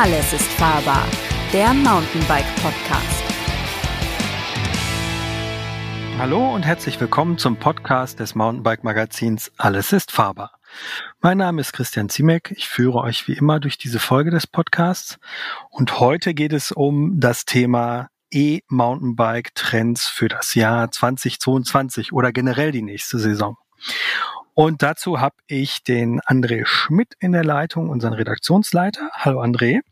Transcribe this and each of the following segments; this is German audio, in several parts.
Alles ist fahrbar, der Mountainbike Podcast. Hallo und herzlich willkommen zum Podcast des Mountainbike Magazins Alles ist fahrbar. Mein Name ist Christian Ziemek. Ich führe euch wie immer durch diese Folge des Podcasts und heute geht es um das Thema E-Mountainbike Trends für das Jahr 2022 oder generell die nächste Saison. Und dazu habe ich den André Schmidt in der Leitung, unseren Redaktionsleiter. Hallo André.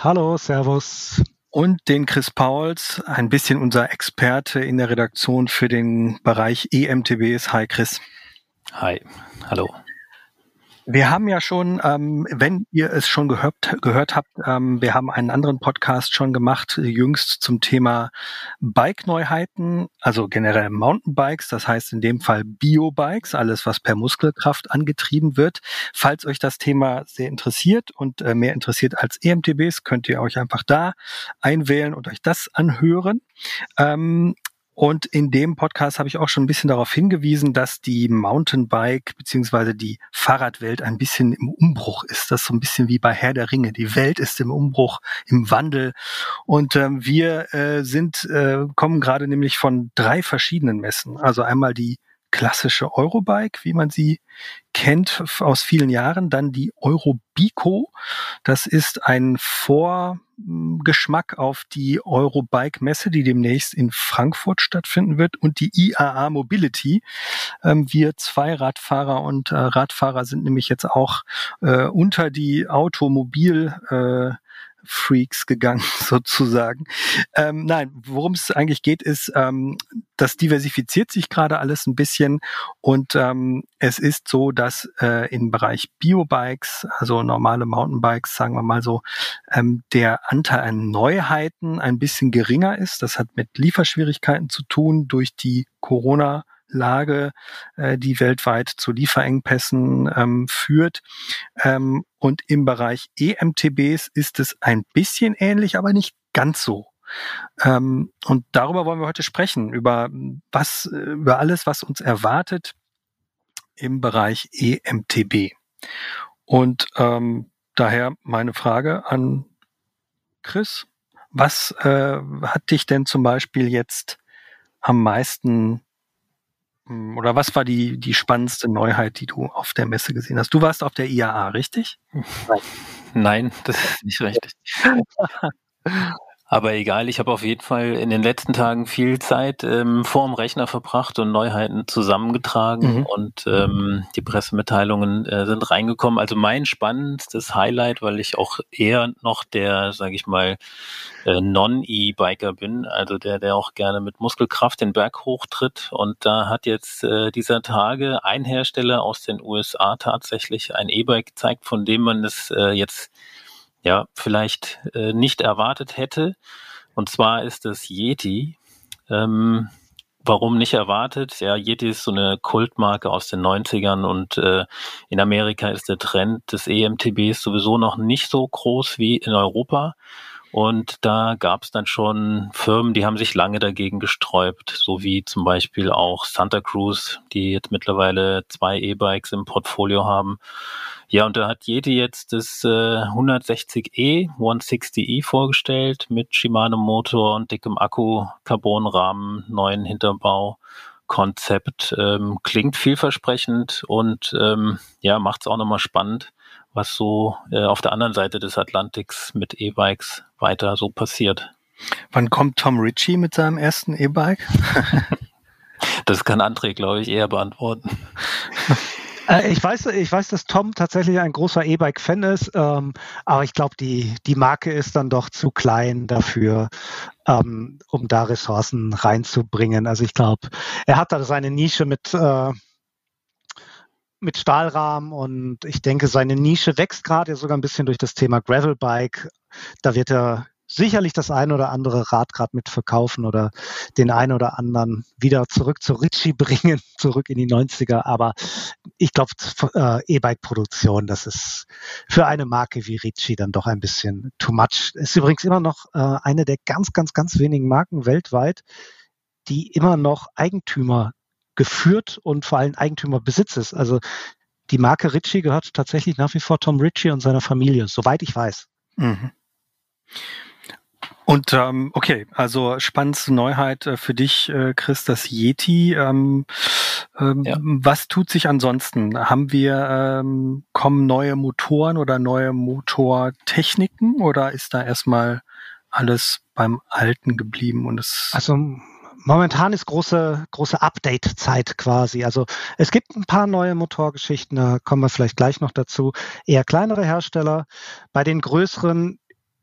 Hallo, Servus. Und den Chris Pauls, ein bisschen unser Experte in der Redaktion für den Bereich EMTBs. Hi Chris. Hi, hallo. Wir haben ja schon, ähm, wenn ihr es schon gehört, gehört habt, ähm, wir haben einen anderen Podcast schon gemacht, jüngst zum Thema Bike-Neuheiten, also generell Mountainbikes, das heißt in dem Fall Biobikes, alles was per Muskelkraft angetrieben wird. Falls euch das Thema sehr interessiert und äh, mehr interessiert als EMTBs, könnt ihr euch einfach da einwählen und euch das anhören. Ähm, und in dem Podcast habe ich auch schon ein bisschen darauf hingewiesen, dass die Mountainbike beziehungsweise die Fahrradwelt ein bisschen im Umbruch ist. Das ist so ein bisschen wie bei Herr der Ringe. Die Welt ist im Umbruch, im Wandel. Und ähm, wir äh, sind, äh, kommen gerade nämlich von drei verschiedenen Messen. Also einmal die klassische Eurobike, wie man sie kennt aus vielen Jahren. Dann die Eurobico. Das ist ein Vorgeschmack auf die Eurobike-Messe, die demnächst in Frankfurt stattfinden wird. Und die IAA Mobility. Ähm, wir zwei Radfahrer und äh, Radfahrer sind nämlich jetzt auch äh, unter die Automobil äh, Freaks gegangen, sozusagen. Ähm, nein, worum es eigentlich geht, ist, ähm, das diversifiziert sich gerade alles ein bisschen und ähm, es ist so, dass äh, im Bereich Biobikes, also normale Mountainbikes, sagen wir mal so, ähm, der Anteil an Neuheiten ein bisschen geringer ist. Das hat mit Lieferschwierigkeiten zu tun durch die Corona- Lage, äh, die weltweit zu Lieferengpässen ähm, führt. Ähm, und im Bereich EMTBs ist es ein bisschen ähnlich, aber nicht ganz so. Ähm, und darüber wollen wir heute sprechen, über was, über alles, was uns erwartet im Bereich EMTB. Und ähm, daher meine Frage an Chris. Was äh, hat dich denn zum Beispiel jetzt am meisten oder was war die, die spannendste Neuheit, die du auf der Messe gesehen hast? Du warst auf der IAA, richtig? Nein, das ist nicht richtig. Aber egal, ich habe auf jeden Fall in den letzten Tagen viel Zeit ähm, vor dem Rechner verbracht und Neuheiten zusammengetragen mhm. und ähm, die Pressemitteilungen äh, sind reingekommen. Also mein spannendstes Highlight, weil ich auch eher noch der, sage ich mal, äh, Non-E-Biker bin, also der, der auch gerne mit Muskelkraft den Berg hochtritt. Und da hat jetzt äh, dieser Tage ein Hersteller aus den USA tatsächlich ein E-Bike gezeigt, von dem man es äh, jetzt ja vielleicht äh, nicht erwartet hätte. Und zwar ist es Yeti. Ähm, warum nicht erwartet? Ja, Yeti ist so eine Kultmarke aus den 90ern und äh, in Amerika ist der Trend des EMTBs sowieso noch nicht so groß wie in Europa. Und da gab es dann schon Firmen, die haben sich lange dagegen gesträubt, so wie zum Beispiel auch Santa Cruz, die jetzt mittlerweile zwei E-Bikes im Portfolio haben. Ja, und da hat Yeti jetzt das äh, 160e, 160e vorgestellt mit Shimano Motor und dickem Akku, Carbonrahmen, neuen Hinterbau. Konzept ähm, klingt vielversprechend und ähm, ja, macht es auch nochmal spannend, was so äh, auf der anderen Seite des Atlantiks mit E-Bikes weiter so passiert. Wann kommt Tom Ritchie mit seinem ersten E-Bike? das kann André, glaube ich, eher beantworten. Äh, ich weiß, ich weiß, dass Tom tatsächlich ein großer E-Bike-Fan ist, ähm, aber ich glaube, die, die Marke ist dann doch zu klein dafür, ähm, um da Ressourcen reinzubringen. Also ich glaube, er hat da seine Nische mit, äh, mit Stahlrahmen und ich denke, seine Nische wächst gerade sogar ein bisschen durch das Thema Gravelbike. Da wird er sicherlich das ein oder andere Rad gerade mit verkaufen oder den einen oder anderen wieder zurück zu Ritchie bringen, zurück in die 90er. Aber ich glaube, äh, E-Bike-Produktion, das ist für eine Marke wie Ritchie dann doch ein bisschen too much. Ist übrigens immer noch äh, eine der ganz, ganz, ganz wenigen Marken weltweit, die immer noch Eigentümer geführt und vor allem Eigentümerbesitz ist. Also die Marke Ritchie gehört tatsächlich nach wie vor Tom Ritchie und seiner Familie, soweit ich weiß. Mhm. Und ähm, okay, also spannendste Neuheit äh, für dich, äh, Chris, das Yeti. Ähm, ähm, ja. Was tut sich ansonsten? Haben wir ähm, kommen neue Motoren oder neue Motortechniken oder ist da erstmal alles beim Alten geblieben und es also momentan ist große große Update-Zeit quasi. Also es gibt ein paar neue Motorgeschichten, da kommen wir vielleicht gleich noch dazu. Eher kleinere Hersteller. Bei den größeren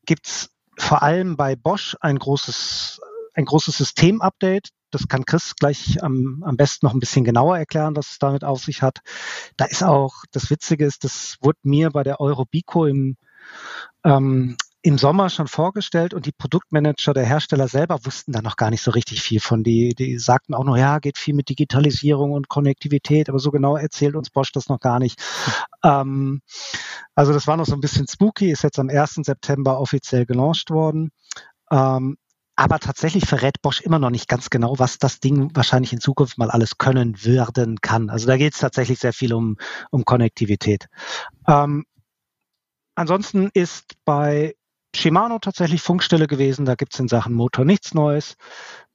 gibt's vor allem bei Bosch ein großes, ein großes System-Update. Das kann Chris gleich am, am besten noch ein bisschen genauer erklären, was es damit auf sich hat. Da ist auch, das Witzige ist, das wurde mir bei der Eurobico im, ähm, im Sommer schon vorgestellt und die Produktmanager der Hersteller selber wussten da noch gar nicht so richtig viel von. Die, die sagten auch noch, ja, geht viel mit Digitalisierung und Konnektivität, aber so genau erzählt uns Bosch das noch gar nicht. Ähm, also das war noch so ein bisschen spooky, ist jetzt am 1. September offiziell gelauncht worden. Ähm, aber tatsächlich verrät Bosch immer noch nicht ganz genau, was das Ding wahrscheinlich in Zukunft mal alles können werden kann. Also da geht es tatsächlich sehr viel um, um Konnektivität. Ähm, ansonsten ist bei Shimano tatsächlich Funkstelle gewesen. Da gibt es in Sachen Motor nichts Neues.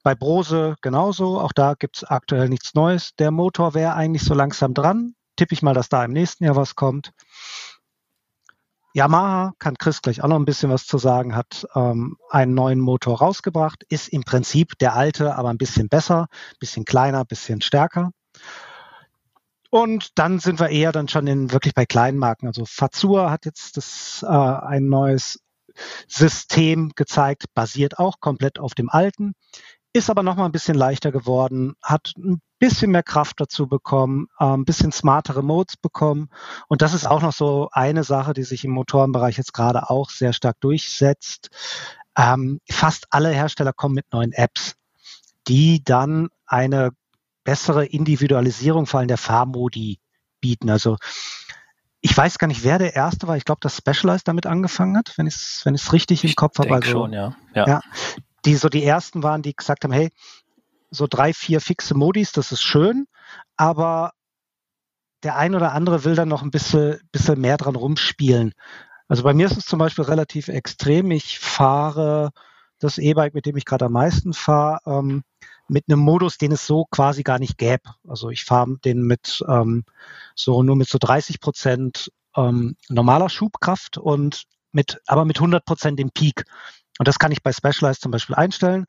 Bei Brose genauso. Auch da gibt es aktuell nichts Neues. Der Motor wäre eigentlich so langsam dran. Tippe ich mal, dass da im nächsten Jahr was kommt. Yamaha, kann Chris gleich auch noch ein bisschen was zu sagen, hat ähm, einen neuen Motor rausgebracht, ist im Prinzip der alte, aber ein bisschen besser, bisschen kleiner, bisschen stärker. Und dann sind wir eher dann schon in wirklich bei kleinen Marken. Also Fazua hat jetzt das, äh, ein neues System gezeigt, basiert auch komplett auf dem alten, ist aber noch mal ein bisschen leichter geworden, hat ein bisschen mehr Kraft dazu bekommen, äh, ein bisschen smartere Modes bekommen. Und das ist auch noch so eine Sache, die sich im Motorenbereich jetzt gerade auch sehr stark durchsetzt. Ähm, fast alle Hersteller kommen mit neuen Apps, die dann eine bessere Individualisierung vor allem der Fahrmodi bieten. Also ich weiß gar nicht, wer der erste war. Ich glaube, dass Specialized damit angefangen hat, wenn ich es wenn ich's richtig im Kopf habe. Also, schon, ja. ja. ja. Die so die ersten waren, die gesagt haben, hey, so drei, vier fixe Modis, das ist schön, aber der ein oder andere will dann noch ein bisschen, bisschen mehr dran rumspielen. Also bei mir ist es zum Beispiel relativ extrem. Ich fahre das E-Bike, mit dem ich gerade am meisten fahre, ähm, mit einem Modus, den es so quasi gar nicht gäbe. Also ich fahre den mit ähm, so nur mit so 30 Prozent ähm, normaler Schubkraft und mit, aber mit 100 Prozent im Peak. Und das kann ich bei Specialized zum Beispiel einstellen.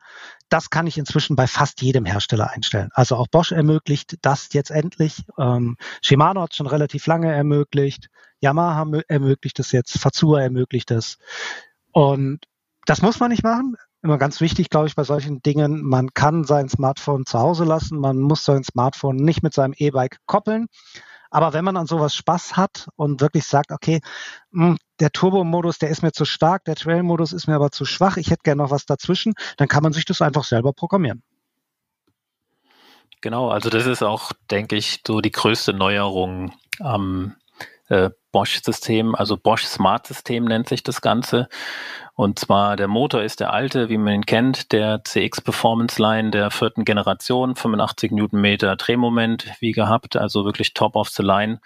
Das kann ich inzwischen bei fast jedem Hersteller einstellen. Also auch Bosch ermöglicht das jetzt endlich. Ähm, Shimano hat schon relativ lange ermöglicht. Yamaha ermöglicht das jetzt. Fazua ermöglicht das. Und das muss man nicht machen immer ganz wichtig, glaube ich, bei solchen Dingen. Man kann sein Smartphone zu Hause lassen. Man muss sein Smartphone nicht mit seinem E-Bike koppeln. Aber wenn man an sowas Spaß hat und wirklich sagt, okay, hm, der Turbo-Modus, der ist mir zu stark, der Trail-Modus ist mir aber zu schwach, ich hätte gerne noch was dazwischen, dann kann man sich das einfach selber programmieren. Genau, also das ist auch, denke ich, so die größte Neuerung am äh, Bosch-System, also Bosch Smart System nennt sich das Ganze. Und zwar der Motor ist der alte, wie man ihn kennt, der CX Performance Line der vierten Generation, 85 Newtonmeter Drehmoment wie gehabt, also wirklich top of the line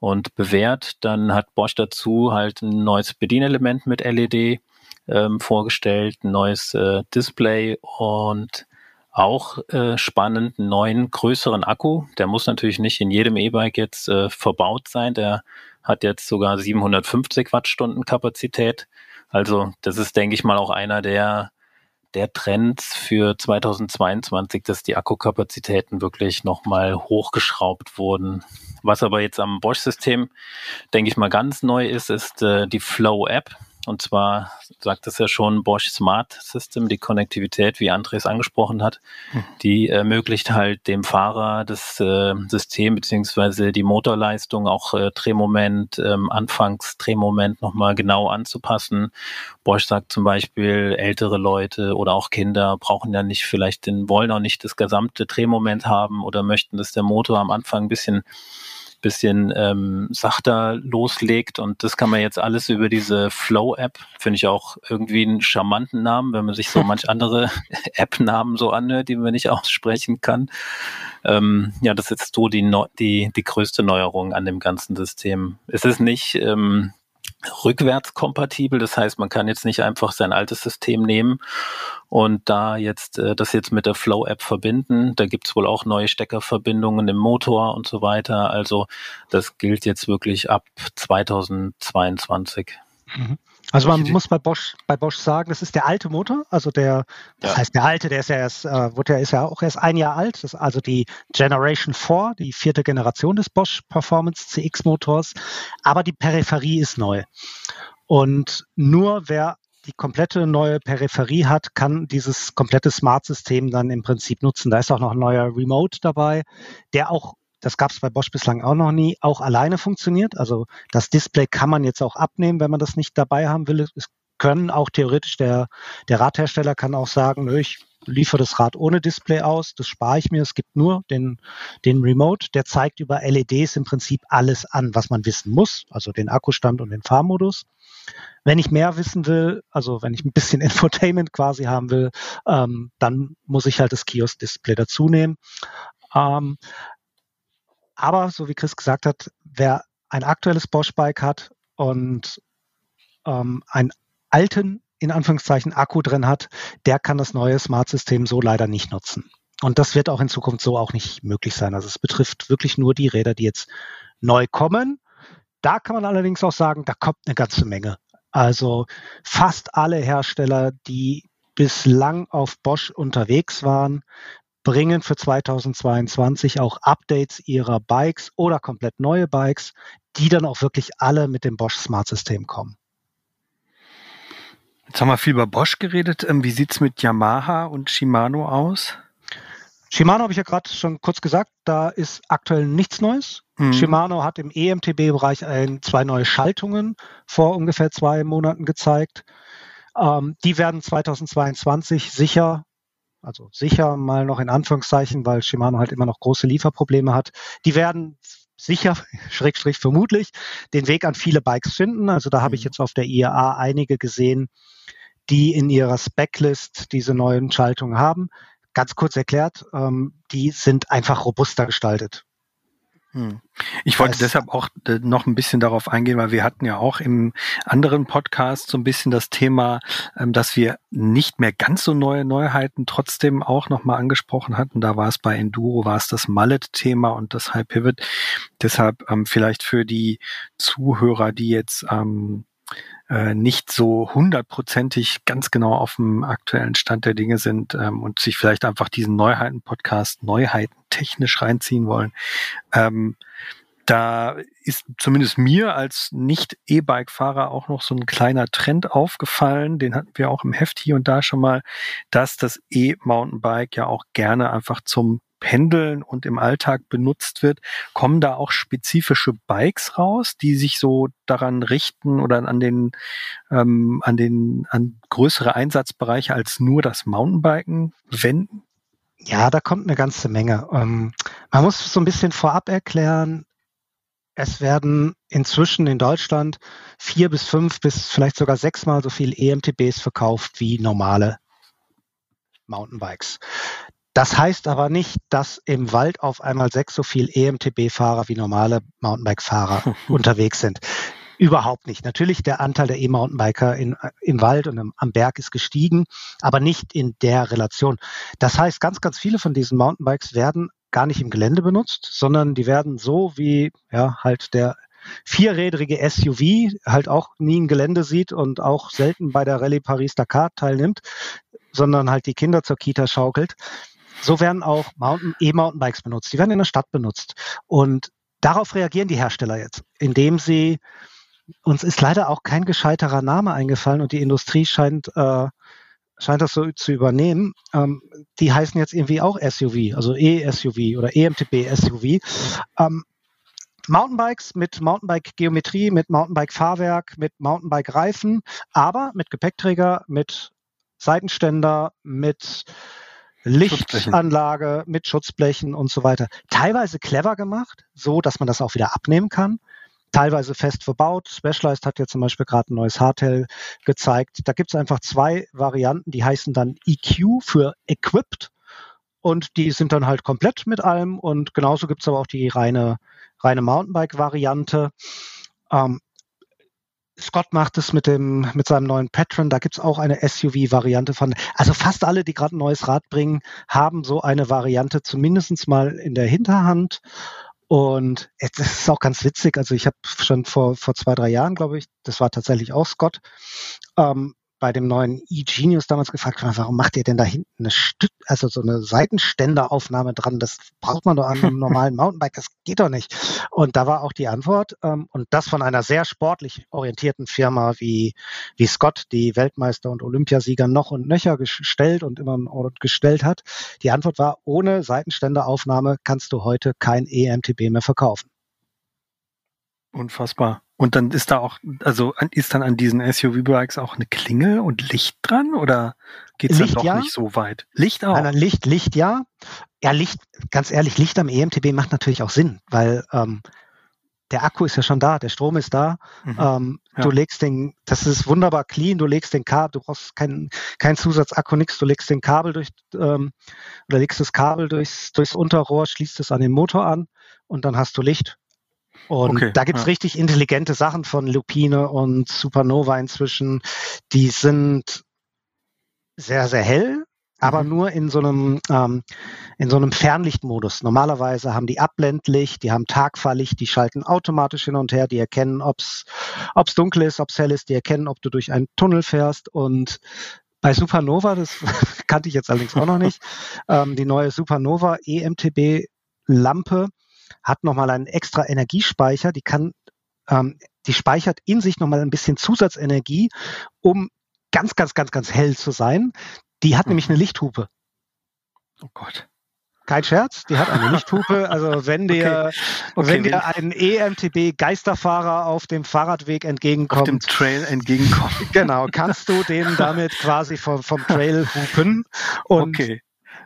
und bewährt. Dann hat Bosch dazu halt ein neues Bedienelement mit LED ähm, vorgestellt, ein neues äh, Display und auch äh, spannend, neuen, größeren Akku. Der muss natürlich nicht in jedem E-Bike jetzt äh, verbaut sein. Der hat jetzt sogar 750 Wattstunden Kapazität. Also das ist, denke ich mal, auch einer der, der Trends für 2022, dass die Akkukapazitäten wirklich nochmal hochgeschraubt wurden. Was aber jetzt am Bosch-System, denke ich mal, ganz neu ist, ist äh, die Flow-App. Und zwar sagt es ja schon Bosch Smart System, die Konnektivität, wie Andres angesprochen hat, hm. die ermöglicht halt dem Fahrer das äh, System beziehungsweise die Motorleistung, auch äh, Drehmoment, ähm, Anfangsdrehmoment nochmal genau anzupassen. Bosch sagt zum Beispiel, ältere Leute oder auch Kinder brauchen ja nicht vielleicht den, wollen auch nicht das gesamte Drehmoment haben oder möchten, dass der Motor am Anfang ein bisschen bisschen ähm, sachter loslegt. Und das kann man jetzt alles über diese Flow-App, finde ich auch irgendwie einen charmanten Namen, wenn man sich so manch andere App-Namen so anhört, die man nicht aussprechen kann. Ähm, ja, das ist jetzt so die, die, die größte Neuerung an dem ganzen System. Es ist nicht ähm, rückwärtskompatibel. Das heißt, man kann jetzt nicht einfach sein altes System nehmen und da jetzt äh, das jetzt mit der Flow-App verbinden. Da gibt's wohl auch neue Steckerverbindungen im Motor und so weiter. Also das gilt jetzt wirklich ab 2022. Mhm. Also man muss bei Bosch, bei Bosch sagen, das ist der alte Motor, also der, das ja. heißt der alte, der ist ja erst, äh, wurde ja, ist ja auch erst ein Jahr alt, das ist also die Generation 4, die vierte Generation des Bosch Performance CX Motors, aber die Peripherie ist neu. Und nur wer die komplette neue Peripherie hat, kann dieses komplette Smart-System dann im Prinzip nutzen. Da ist auch noch ein neuer Remote dabei, der auch das gab es bei Bosch bislang auch noch nie, auch alleine funktioniert. Also das Display kann man jetzt auch abnehmen, wenn man das nicht dabei haben will. Es können auch theoretisch der, der Radhersteller kann auch sagen, nö, ich liefere das Rad ohne Display aus, das spare ich mir. Es gibt nur den, den Remote, der zeigt über LEDs im Prinzip alles an, was man wissen muss, also den Akkustand und den Fahrmodus. Wenn ich mehr wissen will, also wenn ich ein bisschen Infotainment quasi haben will, ähm, dann muss ich halt das Kiosk-Display dazu nehmen. Ähm, aber so wie Chris gesagt hat, wer ein aktuelles Bosch-Bike hat und ähm, einen alten, in Anführungszeichen, Akku drin hat, der kann das neue Smart-System so leider nicht nutzen. Und das wird auch in Zukunft so auch nicht möglich sein. Also es betrifft wirklich nur die Räder, die jetzt neu kommen. Da kann man allerdings auch sagen, da kommt eine ganze Menge. Also fast alle Hersteller, die bislang auf Bosch unterwegs waren, bringen für 2022 auch Updates ihrer Bikes oder komplett neue Bikes, die dann auch wirklich alle mit dem Bosch Smart System kommen. Jetzt haben wir viel über Bosch geredet. Ähm, wie sieht es mit Yamaha und Shimano aus? Shimano habe ich ja gerade schon kurz gesagt, da ist aktuell nichts Neues. Mhm. Shimano hat im EMTB-Bereich zwei neue Schaltungen vor ungefähr zwei Monaten gezeigt. Ähm, die werden 2022 sicher also sicher mal noch in Anführungszeichen, weil Shimano halt immer noch große Lieferprobleme hat. Die werden sicher, schrägstrich vermutlich, den Weg an viele Bikes finden. Also da habe ich mhm. jetzt auf der IAA einige gesehen, die in ihrer Specklist diese neuen Schaltungen haben. Ganz kurz erklärt, ähm, die sind einfach robuster gestaltet. Hm. Ich wollte das deshalb auch äh, noch ein bisschen darauf eingehen, weil wir hatten ja auch im anderen Podcast so ein bisschen das Thema, ähm, dass wir nicht mehr ganz so neue Neuheiten trotzdem auch nochmal angesprochen hatten. Da war es bei Enduro, war es das Mallet-Thema und das High Pivot. Deshalb ähm, vielleicht für die Zuhörer, die jetzt ähm, äh, nicht so hundertprozentig ganz genau auf dem aktuellen Stand der Dinge sind ähm, und sich vielleicht einfach diesen Neuheiten-Podcast Neuheiten technisch reinziehen wollen. Ähm, da ist zumindest mir als Nicht-E-Bike-Fahrer auch noch so ein kleiner Trend aufgefallen, den hatten wir auch im Heft hier und da schon mal, dass das E-Mountainbike ja auch gerne einfach zum Pendeln und im Alltag benutzt wird, kommen da auch spezifische Bikes raus, die sich so daran richten oder an den ähm, an den an größere Einsatzbereiche als nur das Mountainbiken wenden? Ja, da kommt eine ganze Menge. Ähm, man muss so ein bisschen vorab erklären, es werden inzwischen in Deutschland vier bis fünf bis vielleicht sogar sechsmal so viel EMTBs verkauft wie normale Mountainbikes. Das heißt aber nicht, dass im Wald auf einmal sechs so viel EMTB-Fahrer wie normale Mountainbike-Fahrer unterwegs sind. Überhaupt nicht. Natürlich der Anteil der E-Mountainbiker in, im Wald und im, am Berg ist gestiegen, aber nicht in der Relation. Das heißt, ganz, ganz viele von diesen Mountainbikes werden gar nicht im Gelände benutzt, sondern die werden so wie ja halt der vierrädrige SUV halt auch nie ein Gelände sieht und auch selten bei der Rallye Paris-Dakar teilnimmt, sondern halt die Kinder zur Kita schaukelt. So werden auch E-Mountainbikes benutzt. Die werden in der Stadt benutzt. Und darauf reagieren die Hersteller jetzt, indem sie, uns ist leider auch kein gescheiterer Name eingefallen und die Industrie scheint, äh, scheint das so zu übernehmen. Ähm, die heißen jetzt irgendwie auch SUV, also E-SUV oder EMTB-SUV. Ähm, Mountainbikes mit Mountainbike-Geometrie, mit Mountainbike-Fahrwerk, mit Mountainbike-Reifen, aber mit Gepäckträger, mit Seitenständer, mit Lichtanlage mit Schutzblechen und so weiter. Teilweise clever gemacht, so dass man das auch wieder abnehmen kann. Teilweise fest verbaut. Specialized hat ja zum Beispiel gerade ein neues Hardtail gezeigt. Da gibt es einfach zwei Varianten, die heißen dann EQ für Equipped und die sind dann halt komplett mit allem und genauso gibt es aber auch die reine, reine Mountainbike-Variante. Ähm, Scott macht es mit dem mit seinem neuen Patron. Da gibt's auch eine SUV-Variante von. Also fast alle, die gerade ein neues Rad bringen, haben so eine Variante zumindest mal in der Hinterhand. Und es ist auch ganz witzig. Also ich habe schon vor vor zwei drei Jahren, glaube ich, das war tatsächlich auch Scott, ähm, bei dem neuen eGenius damals gefragt, warum macht ihr denn da hinten eine Stück, also so eine Seitenständeraufnahme dran? Das braucht man doch an einem normalen Mountainbike, das geht doch nicht. Und da war auch die Antwort, ähm, und das von einer sehr sportlich orientierten Firma wie, wie Scott, die Weltmeister und Olympiasieger noch und nöcher gestellt und immer gestellt hat. Die Antwort war, ohne Seitenständeraufnahme kannst du heute kein EMTB mehr verkaufen. Unfassbar. Und dann ist da auch, also ist dann an diesen SUV-Bikes auch eine Klingel und Licht dran oder geht es dann doch ja. nicht so weit? Licht auch? Nein, nein, Licht, Licht ja. Ja, Licht, ganz ehrlich, Licht am EMTB macht natürlich auch Sinn, weil ähm, der Akku ist ja schon da, der Strom ist da. Mhm. Ähm, ja. Du legst den, das ist wunderbar clean, du legst den Kabel, du brauchst keinen kein Zusatzakku, nix, du legst den Kabel durch ähm, oder legst das Kabel durchs, durchs Unterrohr, schließt es an den Motor an und dann hast du Licht und okay, da gibt's ja. richtig intelligente Sachen von Lupine und Supernova inzwischen. Die sind sehr, sehr hell, aber mhm. nur in so einem ähm, in so einem Fernlichtmodus. Normalerweise haben die Abblendlicht, die haben Tagfahrlicht, die schalten automatisch hin und her, die erkennen, ob's ob's dunkel ist, ob's hell ist, die erkennen, ob du durch einen Tunnel fährst und bei Supernova, das kannte ich jetzt allerdings auch noch nicht, ähm, die neue Supernova EMTB Lampe hat nochmal einen extra Energiespeicher, die kann, ähm, die speichert in sich nochmal ein bisschen Zusatzenergie, um ganz, ganz, ganz, ganz hell zu sein. Die hat mhm. nämlich eine Lichthupe. Oh Gott. Kein Scherz, die hat eine Lichthupe. Also wenn dir, okay. Okay. wenn dir ein EMTB Geisterfahrer auf dem Fahrradweg entgegenkommt. Auf dem Trail entgegenkommt. Genau, kannst du den damit quasi vom, vom Trail hupen. Und okay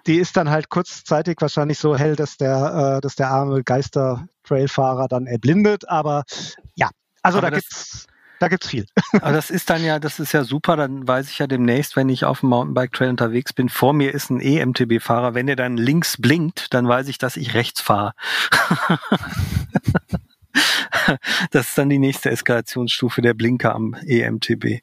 die ist dann halt kurzzeitig wahrscheinlich so hell, dass der, äh, dass der arme Geister-Trailfahrer dann erblindet. Aber ja, also aber da gibt's da gibt's viel. Aber das ist dann ja, das ist ja super, dann weiß ich ja demnächst, wenn ich auf dem Mountainbike-Trail unterwegs bin, vor mir ist ein EMTB-Fahrer, wenn der dann links blinkt, dann weiß ich, dass ich rechts fahre. das ist dann die nächste Eskalationsstufe der Blinker am EMTB.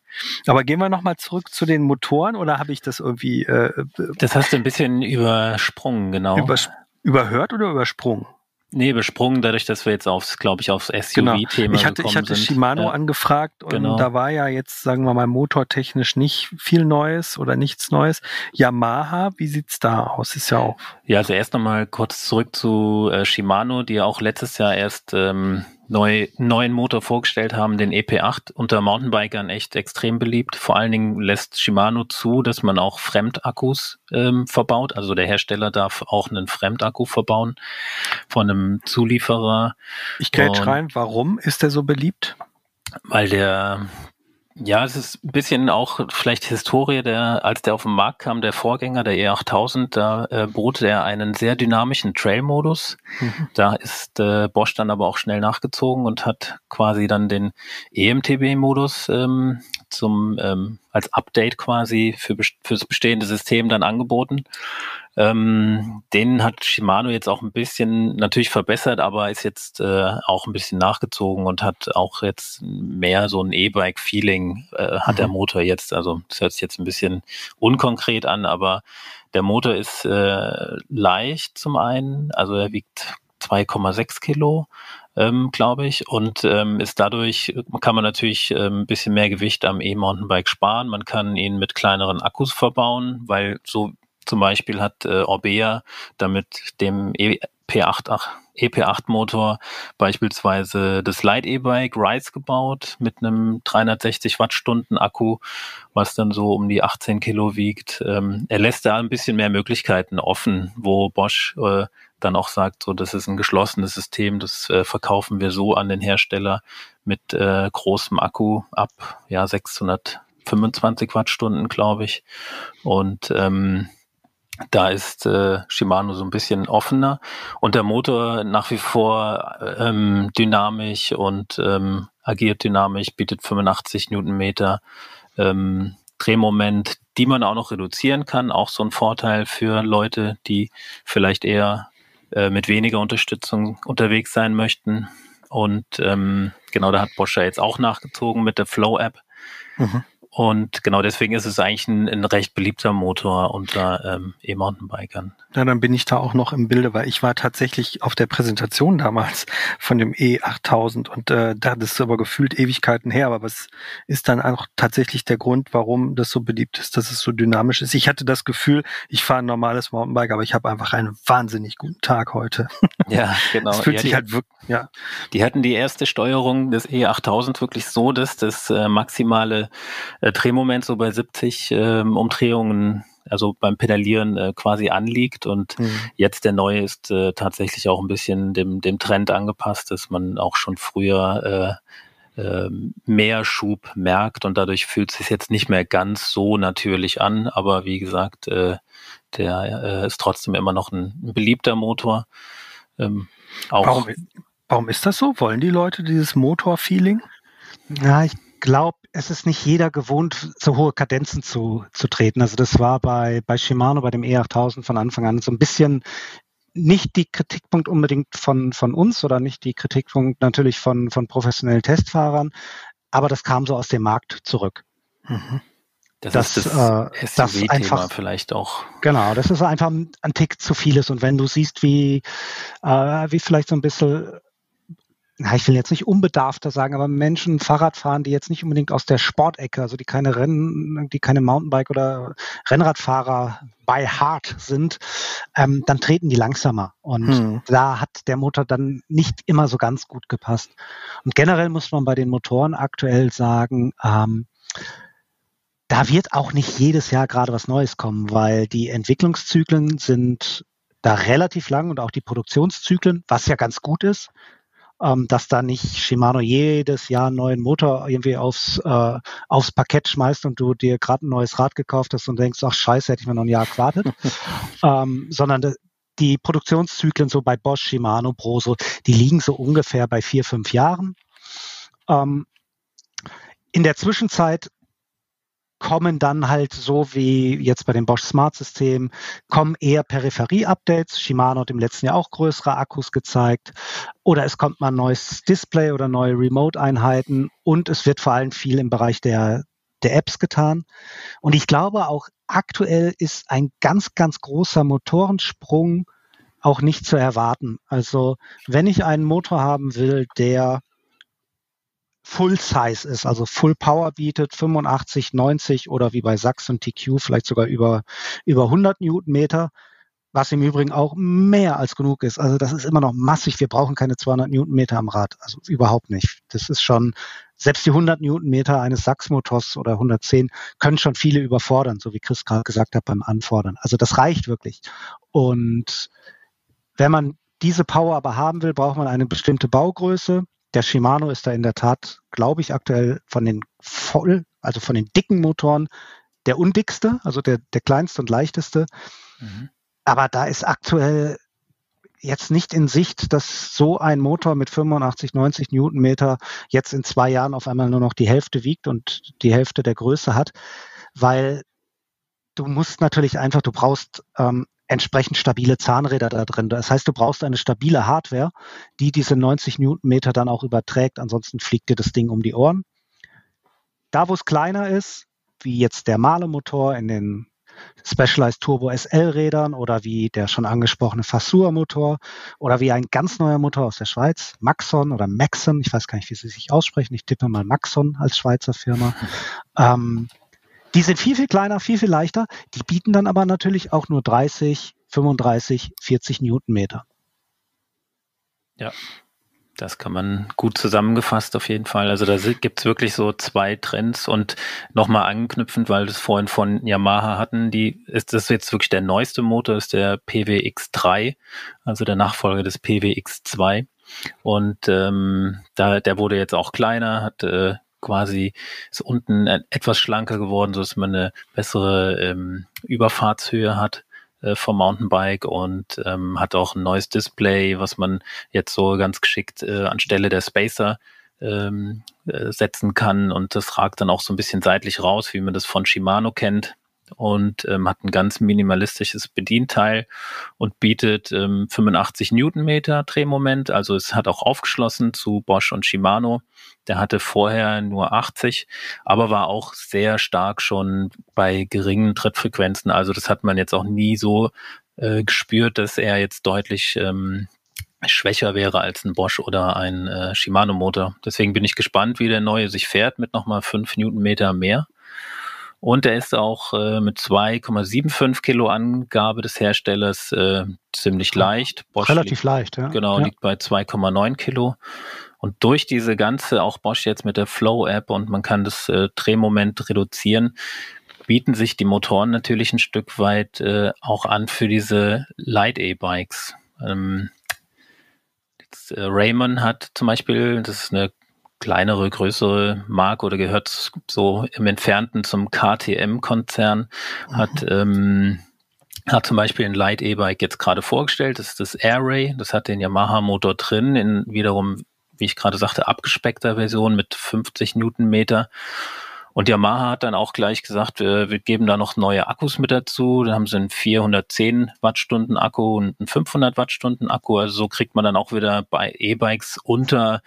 Aber gehen wir nochmal zurück zu den Motoren oder habe ich das irgendwie? Äh, das hast du ein bisschen übersprungen, genau. Übers überhört oder übersprungen? Nee, besprungen, dadurch, dass wir jetzt aufs, glaube ich, aufs SUV-Thema genau. Ich hatte, ich hatte sind. Shimano ja. angefragt und genau. da war ja jetzt, sagen wir mal, motortechnisch nicht viel Neues oder nichts Neues. Yamaha, wie sieht's da aus? Ist ja auch. Ja, also erst nochmal kurz zurück zu äh, Shimano, die ja auch letztes Jahr erst ähm, neu, neuen Motor vorgestellt haben, den EP8, unter Mountainbikern echt extrem beliebt. Vor allen Dingen lässt Shimano zu, dass man auch Fremdakkus ähm, verbaut. Also der Hersteller darf auch einen Fremdakku verbauen von einem Zulieferer. Ich jetzt rein, warum ist der so beliebt? Weil der ja, es ist ein bisschen auch vielleicht Historie, der, als der auf den Markt kam, der Vorgänger, der E8000, da äh, bot er einen sehr dynamischen Trail-Modus. Mhm. Da ist äh, Bosch dann aber auch schnell nachgezogen und hat quasi dann den EMTB-Modus ähm, zum ähm, als Update quasi für fürs bestehende System dann angeboten. Ähm, den hat Shimano jetzt auch ein bisschen natürlich verbessert, aber ist jetzt äh, auch ein bisschen nachgezogen und hat auch jetzt mehr so ein E-Bike-Feeling, äh, hat mhm. der Motor jetzt. Also das hört sich jetzt ein bisschen unkonkret an, aber der Motor ist äh, leicht zum einen, also er wiegt 2,6 Kilo, ähm, glaube ich, und ähm, ist dadurch, kann man natürlich ähm, ein bisschen mehr Gewicht am E-Mountainbike sparen. Man kann ihn mit kleineren Akkus verbauen, weil so zum Beispiel hat äh, Orbea damit dem EP8, EP8-Motor beispielsweise das Light E-Bike Rise gebaut mit einem 360 Wattstunden Akku, was dann so um die 18 Kilo wiegt. Ähm, er lässt da ein bisschen mehr Möglichkeiten offen, wo Bosch äh, dann auch sagt, so das ist ein geschlossenes System, das äh, verkaufen wir so an den Hersteller mit äh, großem Akku ab ja 625 Wattstunden, glaube ich. Und ähm, da ist äh, Shimano so ein bisschen offener und der Motor nach wie vor ähm, dynamisch und ähm, agiert dynamisch, bietet 85 Newtonmeter ähm, Drehmoment, die man auch noch reduzieren kann. Auch so ein Vorteil für Leute, die vielleicht eher äh, mit weniger Unterstützung unterwegs sein möchten. Und ähm, genau, da hat Bosch ja jetzt auch nachgezogen mit der Flow-App. Mhm. Und genau deswegen ist es eigentlich ein, ein recht beliebter Motor unter ähm, E-Mountainbikern. Ja, dann bin ich da auch noch im Bilde, weil ich war tatsächlich auf der Präsentation damals von dem E8000 und äh, da das ist aber gefühlt Ewigkeiten her, aber was ist dann auch tatsächlich der Grund, warum das so beliebt ist, dass es so dynamisch ist? Ich hatte das Gefühl, ich fahre ein normales Mountainbike, aber ich habe einfach einen wahnsinnig guten Tag heute. Ja, genau. Es fühlt ja, sich die, halt wirklich, ja. Die hatten die erste Steuerung des E8000 wirklich so, dass das äh, maximale äh, Drehmoment so bei 70 äh, Umdrehungen also beim Pedalieren äh, quasi anliegt. Und mhm. jetzt der neue ist äh, tatsächlich auch ein bisschen dem, dem Trend angepasst, dass man auch schon früher äh, äh, mehr Schub merkt und dadurch fühlt es sich jetzt nicht mehr ganz so natürlich an. Aber wie gesagt, äh, der äh, ist trotzdem immer noch ein, ein beliebter Motor. Ähm, auch warum, warum ist das so? Wollen die Leute dieses Motor-Feeling? Ja, ich glaube, es ist nicht jeder gewohnt, so hohe Kadenzen zu, zu treten. Also das war bei, bei Shimano, bei dem E8000 von Anfang an so ein bisschen nicht die Kritikpunkt unbedingt von, von uns oder nicht die Kritikpunkt natürlich von, von professionellen Testfahrern, aber das kam so aus dem Markt zurück. Mhm. Das, das, ist das, äh, das einfach vielleicht auch. Genau, das ist einfach ein Tick zu vieles. Und wenn du siehst, wie, äh, wie vielleicht so ein bisschen na, ich will jetzt nicht unbedarfter sagen, aber Menschen Fahrrad fahren, die jetzt nicht unbedingt aus der Sportecke, also die keine Rennen, die keine Mountainbike oder Rennradfahrer by heart sind, ähm, dann treten die langsamer. Und hm. da hat der Motor dann nicht immer so ganz gut gepasst. Und generell muss man bei den Motoren aktuell sagen, ähm, da wird auch nicht jedes Jahr gerade was Neues kommen, weil die Entwicklungszyklen sind da relativ lang und auch die Produktionszyklen, was ja ganz gut ist ähm, dass da nicht Shimano jedes Jahr einen neuen Motor irgendwie aufs, äh, aufs Parkett schmeißt und du dir gerade ein neues Rad gekauft hast und denkst, ach scheiße, hätte ich mir noch ein Jahr gewartet, ähm, sondern die Produktionszyklen so bei Bosch, Shimano, Proso, die liegen so ungefähr bei vier, fünf Jahren. Ähm, in der Zwischenzeit kommen dann halt so wie jetzt bei dem Bosch Smart System, kommen eher Peripherie-Updates. Shimano hat im letzten Jahr auch größere Akkus gezeigt. Oder es kommt mal ein neues Display oder neue Remote-Einheiten. Und es wird vor allem viel im Bereich der, der Apps getan. Und ich glaube auch aktuell ist ein ganz, ganz großer Motorensprung auch nicht zu erwarten. Also wenn ich einen Motor haben will, der Full Size ist, also Full Power bietet, 85, 90 oder wie bei Sachs und TQ vielleicht sogar über, über 100 Newtonmeter, was im Übrigen auch mehr als genug ist. Also das ist immer noch massig. Wir brauchen keine 200 Newtonmeter am Rad, also überhaupt nicht. Das ist schon, selbst die 100 Newtonmeter eines Sachs-Motors oder 110 können schon viele überfordern, so wie Chris gerade gesagt hat beim Anfordern. Also das reicht wirklich. Und wenn man diese Power aber haben will, braucht man eine bestimmte Baugröße. Der Shimano ist da in der Tat, glaube ich, aktuell von den voll, also von den dicken Motoren der undickste, also der, der kleinste und leichteste. Mhm. Aber da ist aktuell jetzt nicht in Sicht, dass so ein Motor mit 85, 90 Newtonmeter jetzt in zwei Jahren auf einmal nur noch die Hälfte wiegt und die Hälfte der Größe hat, weil du musst natürlich einfach, du brauchst ähm, entsprechend stabile Zahnräder da drin. Das heißt, du brauchst eine stabile Hardware, die diese 90 Newtonmeter dann auch überträgt. Ansonsten fliegt dir das Ding um die Ohren. Da, wo es kleiner ist, wie jetzt der Male-Motor in den Specialized Turbo SL-Rädern oder wie der schon angesprochene Fassur-Motor oder wie ein ganz neuer Motor aus der Schweiz, Maxon oder Maxon, ich weiß gar nicht, wie sie sich aussprechen, ich tippe mal Maxon als Schweizer Firma. ähm, die sind viel, viel kleiner, viel, viel leichter. Die bieten dann aber natürlich auch nur 30, 35, 40 Newtonmeter. Ja, das kann man gut zusammengefasst auf jeden Fall. Also da gibt es wirklich so zwei Trends und nochmal anknüpfend, weil wir es vorhin von Yamaha hatten, die ist das jetzt wirklich der neueste Motor, ist der PWX3, also der Nachfolger des PWX2. Und ähm, da, der wurde jetzt auch kleiner, hat äh, quasi ist unten etwas schlanker geworden, so dass man eine bessere ähm, Überfahrtshöhe hat äh, vom Mountainbike und ähm, hat auch ein neues Display, was man jetzt so ganz geschickt äh, anstelle der Spacer ähm, äh, setzen kann und das ragt dann auch so ein bisschen seitlich raus, wie man das von Shimano kennt. Und ähm, hat ein ganz minimalistisches Bedienteil und bietet ähm, 85 Newtonmeter Drehmoment. Also es hat auch aufgeschlossen zu Bosch und Shimano. Der hatte vorher nur 80, aber war auch sehr stark schon bei geringen Trittfrequenzen. Also das hat man jetzt auch nie so äh, gespürt, dass er jetzt deutlich ähm, schwächer wäre als ein Bosch oder ein äh, Shimano-Motor. Deswegen bin ich gespannt, wie der neue sich fährt mit nochmal 5 Newtonmeter mehr. Und er ist auch äh, mit 2,75 Kilo Angabe des Herstellers äh, ziemlich leicht. Bosch Relativ liegt, leicht, ja. Genau, ja. liegt bei 2,9 Kilo. Und durch diese ganze, auch Bosch jetzt mit der Flow-App und man kann das äh, Drehmoment reduzieren, bieten sich die Motoren natürlich ein Stück weit äh, auch an für diese Light E-Bikes. Ähm, äh, Raymond hat zum Beispiel, das ist eine kleinere, größere Marke oder gehört so im Entfernten zum KTM-Konzern, mhm. hat, ähm, hat zum Beispiel ein Light E-Bike jetzt gerade vorgestellt. Das ist das Airray. Das hat den Yamaha-Motor drin, in wiederum, wie ich gerade sagte, abgespeckter Version mit 50 Newtonmeter. Und Yamaha hat dann auch gleich gesagt, äh, wir geben da noch neue Akkus mit dazu. Da haben sie einen 410 Wattstunden Akku und einen 500 Wattstunden Akku. Also so kriegt man dann auch wieder bei E-Bikes unter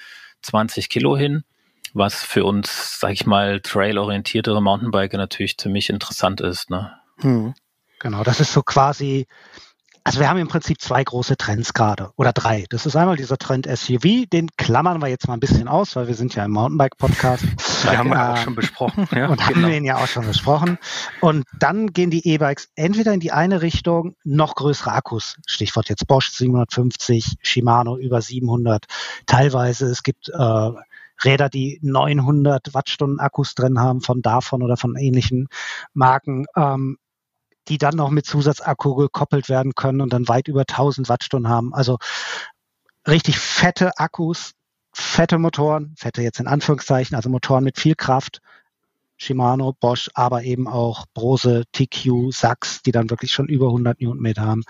20 Kilo hin, was für uns, sag ich mal, trailorientiertere Mountainbiker natürlich ziemlich interessant ist. Ne? Hm. Genau, das ist so quasi, also wir haben im Prinzip zwei große Trends gerade oder drei. Das ist einmal dieser Trend SUV, den klammern wir jetzt mal ein bisschen aus, weil wir sind ja im Mountainbike-Podcast. Den haben wir äh, auch schon besprochen. Ja, und genau. haben wir ihn ja auch schon besprochen. Und dann gehen die E-Bikes entweder in die eine Richtung, noch größere Akkus. Stichwort jetzt Bosch 750, Shimano über 700. Teilweise, es gibt äh, Räder, die 900 Wattstunden Akkus drin haben, von davon oder von ähnlichen Marken. Ähm, die dann noch mit Zusatzakku gekoppelt werden können und dann weit über 1000 Wattstunden haben. Also richtig fette Akkus, fette Motoren, fette jetzt in Anführungszeichen, also Motoren mit viel Kraft. Shimano, Bosch, aber eben auch Brose, TQ, Sachs, die dann wirklich schon über 100 Newtonmeter haben.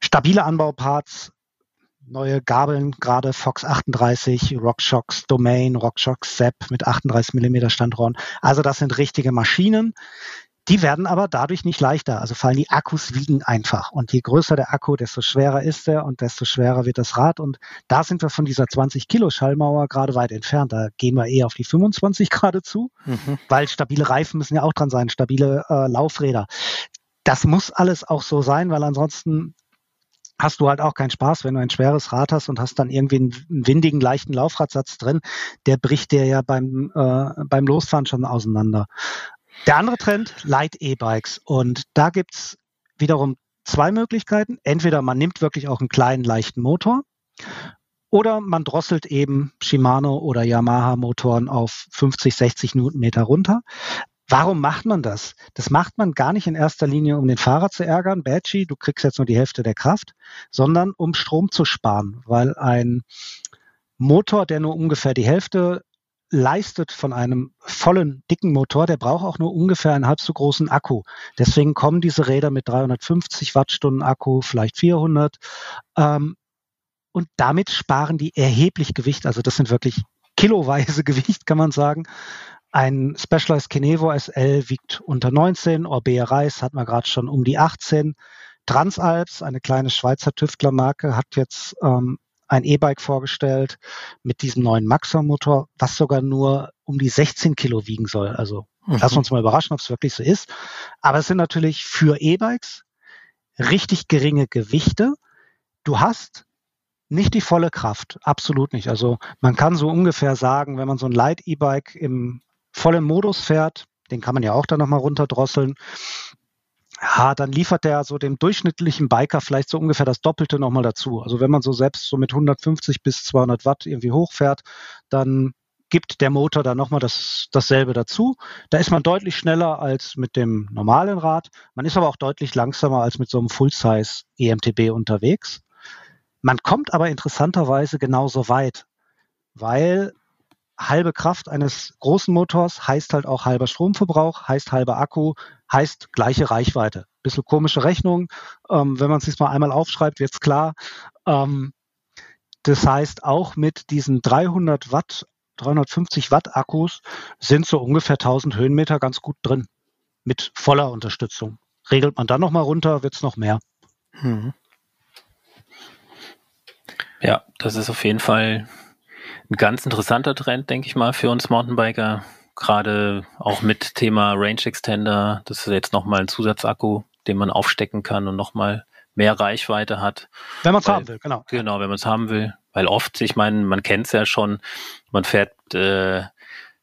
Stabile Anbauparts, neue Gabeln, gerade Fox 38, RockShox Domain, RockShox Zep mit 38 Millimeter Standrohren. Also das sind richtige Maschinen, die werden aber dadurch nicht leichter. Also vor allem die Akkus wiegen einfach. Und je größer der Akku, desto schwerer ist er und desto schwerer wird das Rad. Und da sind wir von dieser 20 Kilo Schallmauer gerade weit entfernt. Da gehen wir eher auf die 25 gerade zu, mhm. weil stabile Reifen müssen ja auch dran sein, stabile äh, Laufräder. Das muss alles auch so sein, weil ansonsten hast du halt auch keinen Spaß, wenn du ein schweres Rad hast und hast dann irgendwie einen, windigen, leichten Laufradsatz drin, der bricht dir ja beim, äh, beim Losfahren schon auseinander. Der andere Trend, Light E-Bikes. Und da gibt's wiederum zwei Möglichkeiten. Entweder man nimmt wirklich auch einen kleinen, leichten Motor oder man drosselt eben Shimano oder Yamaha Motoren auf 50, 60 Newtonmeter runter. Warum macht man das? Das macht man gar nicht in erster Linie, um den Fahrer zu ärgern, Badgie, du kriegst jetzt nur die Hälfte der Kraft, sondern um Strom zu sparen, weil ein Motor, der nur ungefähr die Hälfte leistet von einem vollen, dicken Motor, der braucht auch nur ungefähr einen halb so großen Akku. Deswegen kommen diese Räder mit 350 Wattstunden Akku, vielleicht 400. Ähm, und damit sparen die erheblich Gewicht. Also das sind wirklich kiloweise Gewicht, kann man sagen. Ein Specialized Kinevo SL wiegt unter 19, Orbea Reis hat man gerade schon um die 18. Transalps, eine kleine Schweizer Tüftlermarke, hat jetzt ähm, ein E-Bike vorgestellt mit diesem neuen Maxer-Motor, was sogar nur um die 16 Kilo wiegen soll. Also mhm. lassen wir uns mal überraschen, ob es wirklich so ist. Aber es sind natürlich für E-Bikes richtig geringe Gewichte. Du hast nicht die volle Kraft, absolut nicht. Also man kann so ungefähr sagen, wenn man so ein Light E-Bike im vollen Modus fährt, den kann man ja auch dann nochmal runterdrosseln, ja, dann liefert der so dem durchschnittlichen Biker vielleicht so ungefähr das Doppelte nochmal dazu. Also wenn man so selbst so mit 150 bis 200 Watt irgendwie hochfährt, dann gibt der Motor dann nochmal das, dasselbe dazu. Da ist man deutlich schneller als mit dem normalen Rad. Man ist aber auch deutlich langsamer als mit so einem Full-Size EMTB unterwegs. Man kommt aber interessanterweise genauso weit, weil halbe Kraft eines großen Motors heißt halt auch halber Stromverbrauch, heißt halber Akku, heißt gleiche Reichweite. Bisschen komische Rechnung. Ähm, wenn man es sich mal einmal aufschreibt, wird's klar. Ähm, das heißt, auch mit diesen 300 Watt, 350 Watt Akkus sind so ungefähr 1000 Höhenmeter ganz gut drin. mit voller Unterstützung. Regelt man dann nochmal runter, wird es noch mehr. Mhm. Ja, das ist auf jeden Fall ein ganz interessanter Trend, denke ich mal, für uns Mountainbiker. Gerade auch mit Thema Range Extender. Das ist jetzt nochmal ein Zusatzakku, den man aufstecken kann und nochmal mehr Reichweite hat. Wenn man es haben will, genau. Genau, wenn man es haben will. Weil oft, ich meine, man kennt es ja schon, man fährt, äh,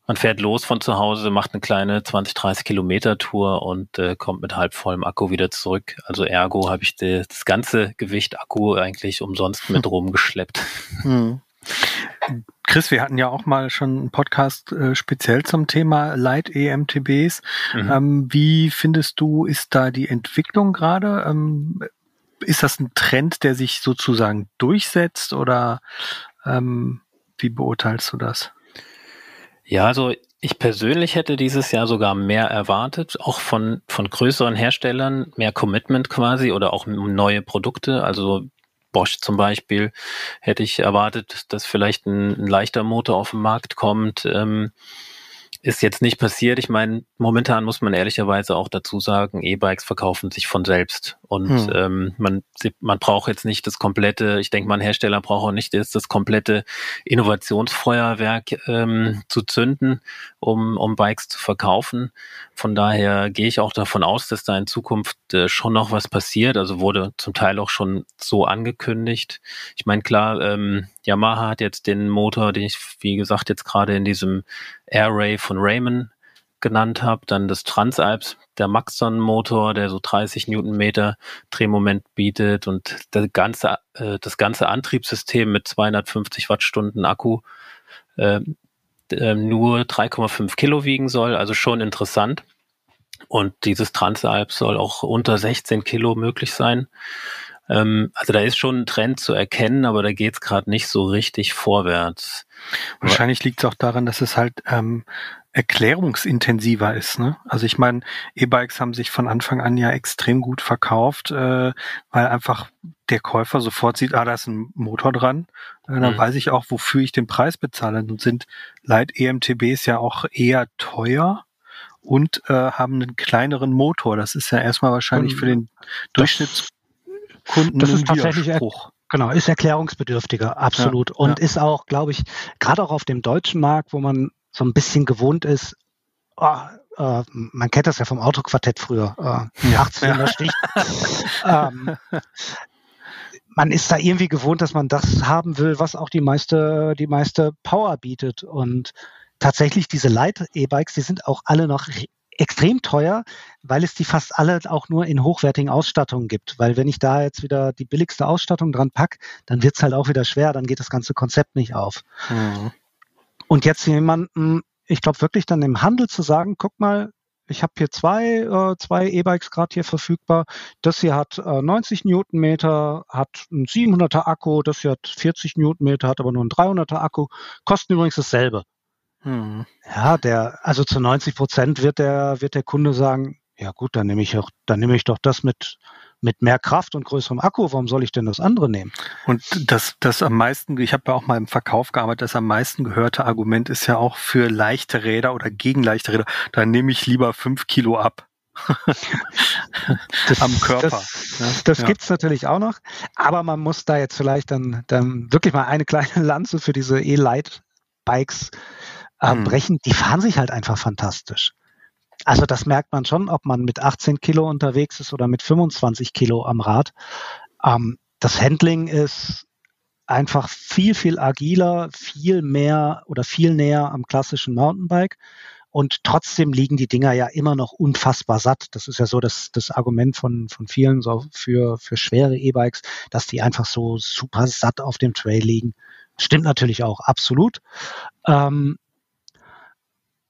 man fährt los von zu Hause, macht eine kleine 20, 30 Kilometer Tour und äh, kommt mit halb vollem Akku wieder zurück. Also ergo habe ich de, das ganze Gewicht Akku eigentlich umsonst mit rumgeschleppt. Hm. Chris, wir hatten ja auch mal schon einen Podcast äh, speziell zum Thema Light EMTBs. Mhm. Ähm, wie findest du, ist da die Entwicklung gerade? Ähm, ist das ein Trend, der sich sozusagen durchsetzt oder ähm, wie beurteilst du das? Ja, also ich persönlich hätte dieses Jahr sogar mehr erwartet, auch von, von größeren Herstellern, mehr Commitment quasi oder auch neue Produkte. Also Bosch zum Beispiel hätte ich erwartet, dass vielleicht ein, ein leichter Motor auf den Markt kommt. Ähm, ist jetzt nicht passiert. Ich meine, momentan muss man ehrlicherweise auch dazu sagen, E-Bikes verkaufen sich von selbst. Und hm. ähm, man, man braucht jetzt nicht das komplette, ich denke mal, ein Hersteller braucht auch nicht das, das komplette Innovationsfeuerwerk ähm, zu zünden, um, um Bikes zu verkaufen. Von daher gehe ich auch davon aus, dass da in Zukunft äh, schon noch was passiert. Also wurde zum Teil auch schon so angekündigt. Ich meine, klar, ähm, Yamaha hat jetzt den Motor, den ich, wie gesagt, jetzt gerade in diesem Air Ray von Raymond genannt habe, dann das Transalps, der Maxon Motor, der so 30 Newtonmeter Drehmoment bietet und das ganze, äh, das ganze Antriebssystem mit 250 Wattstunden Akku äh, äh, nur 3,5 Kilo wiegen soll, also schon interessant. Und dieses Transalp soll auch unter 16 Kilo möglich sein. Ähm, also da ist schon ein Trend zu erkennen, aber da geht es gerade nicht so richtig vorwärts. Wahrscheinlich liegt es auch daran, dass es halt ähm, erklärungsintensiver ist. Ne? Also ich meine, E-Bikes haben sich von Anfang an ja extrem gut verkauft, äh, weil einfach der Käufer sofort sieht, ah, da ist ein Motor dran. Äh, dann mhm. weiß ich auch, wofür ich den Preis bezahle. Und sind Light EMTBs ja auch eher teuer und äh, haben einen kleineren Motor. Das ist ja erstmal wahrscheinlich und für den Durchschnittskunden das ist tatsächlich Widerspruch. Genau, ist erklärungsbedürftiger, absolut. Ja, und ja. ist auch, glaube ich, gerade auch auf dem deutschen Markt, wo man so ein bisschen gewohnt ist, oh, äh, man kennt das ja vom Autoquartett früher, äh, ja. 18 ja. Stich. ähm, man ist da irgendwie gewohnt, dass man das haben will, was auch die meiste, die meiste Power bietet. Und tatsächlich diese Light-E-Bikes, die sind auch alle noch extrem teuer, weil es die fast alle auch nur in hochwertigen Ausstattungen gibt. Weil wenn ich da jetzt wieder die billigste Ausstattung dran pack, dann wird es halt auch wieder schwer, dann geht das ganze Konzept nicht auf. Mhm. Und jetzt jemanden, ich glaube wirklich dann im Handel zu sagen, guck mal, ich habe hier zwei, äh, zwei E-Bikes gerade hier verfügbar. Das hier hat äh, 90 Newtonmeter, hat einen 700er Akku, das hier hat 40 Newtonmeter, hat aber nur einen 300er Akku, kosten übrigens dasselbe. Hm. Ja, der, also zu 90 Prozent wird der, wird der Kunde sagen, ja gut, dann nehme ich auch, dann nehme ich doch das mit, mit mehr Kraft und größerem Akku. Warum soll ich denn das andere nehmen? Und das, das am meisten, ich habe ja auch mal im Verkauf gearbeitet, das am meisten gehörte Argument ist ja auch für leichte Räder oder gegen leichte Räder. Da nehme ich lieber fünf Kilo ab. das, am Körper. Das, ja, das ja. gibt's natürlich auch noch, aber man muss da jetzt vielleicht dann, dann wirklich mal eine kleine Lanze für diese E-Light-Bikes äh, hm. brechen, die fahren sich halt einfach fantastisch. Also das merkt man schon, ob man mit 18 Kilo unterwegs ist oder mit 25 Kilo am Rad. Ähm, das Handling ist einfach viel, viel agiler, viel mehr oder viel näher am klassischen Mountainbike. Und trotzdem liegen die Dinger ja immer noch unfassbar satt. Das ist ja so das, das Argument von, von vielen so für, für schwere E-Bikes, dass die einfach so super satt auf dem Trail liegen. Stimmt natürlich auch, absolut. Ähm,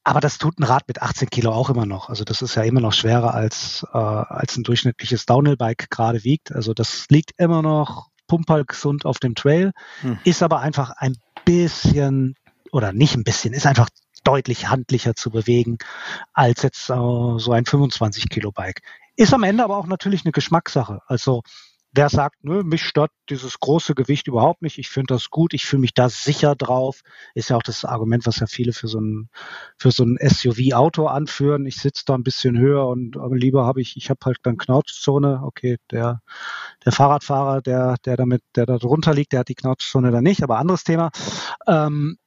aber das tut ein Rad mit 18 Kilo auch immer noch. Also das ist ja immer noch schwerer als, äh, als ein durchschnittliches Downhill-Bike gerade wiegt. Also das liegt immer noch pumperl gesund auf dem Trail, hm. ist aber einfach ein bisschen oder nicht ein bisschen, ist einfach deutlich handlicher zu bewegen als jetzt äh, so ein 25 Kilo Bike. Ist am Ende aber auch natürlich eine Geschmackssache. Also wer sagt, nö, mich stört dieses große Gewicht überhaupt nicht, ich finde das gut, ich fühle mich da sicher drauf, ist ja auch das Argument, was ja viele für so ein, so ein SUV-Auto anführen. Ich sitze da ein bisschen höher und aber lieber habe ich, ich habe halt dann Knautschzone, okay, der, der Fahrradfahrer, der, der damit, der da drunter liegt, der hat die Knautschzone dann nicht, aber anderes Thema. Ähm,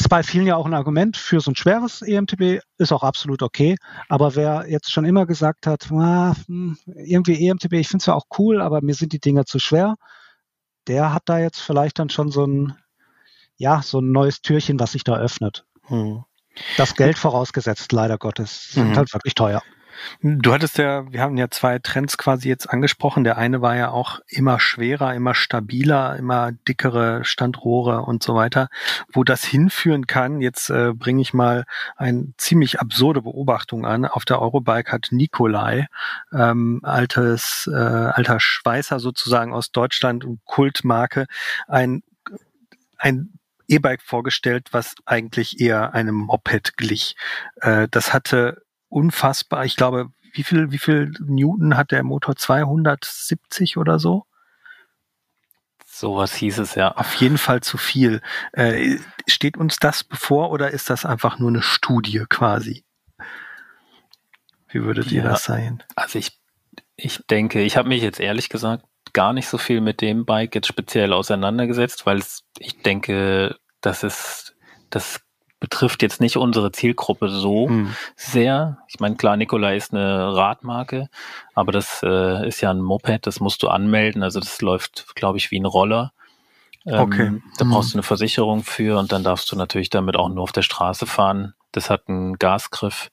ist bei vielen ja auch ein Argument für so ein schweres EMTB, ist auch absolut okay. Aber wer jetzt schon immer gesagt hat, ah, hm, irgendwie EMTB, ich finde es ja auch cool, aber mir sind die Dinger zu schwer, der hat da jetzt vielleicht dann schon so ein, ja, so ein neues Türchen, was sich da öffnet. Hm. Das Geld vorausgesetzt, leider Gottes, sind mhm. halt wirklich teuer. Du hattest ja, wir haben ja zwei Trends quasi jetzt angesprochen. Der eine war ja auch immer schwerer, immer stabiler, immer dickere Standrohre und so weiter. Wo das hinführen kann, jetzt äh, bringe ich mal eine ziemlich absurde Beobachtung an. Auf der Eurobike hat Nikolai, ähm, altes, äh, alter Schweißer sozusagen aus Deutschland, Kultmarke, ein, ein E-Bike vorgestellt, was eigentlich eher einem Moped glich. Äh, das hatte unfassbar. Ich glaube, wie viel, wie viel Newton hat der Motor? 270 oder so? Sowas hieß es ja. Auf jeden Fall zu viel. Äh, steht uns das bevor oder ist das einfach nur eine Studie quasi? Wie würdet ja, ihr das sehen? Also ich, ich denke, ich habe mich jetzt ehrlich gesagt gar nicht so viel mit dem Bike jetzt speziell auseinandergesetzt, weil ich denke, das ist, das betrifft jetzt nicht unsere Zielgruppe so hm. sehr. Ich meine, klar, Nikola ist eine Radmarke, aber das äh, ist ja ein Moped, das musst du anmelden. Also das läuft, glaube ich, wie ein Roller. Ähm, okay. Da brauchst hm. du eine Versicherung für und dann darfst du natürlich damit auch nur auf der Straße fahren. Das hat einen Gasgriff.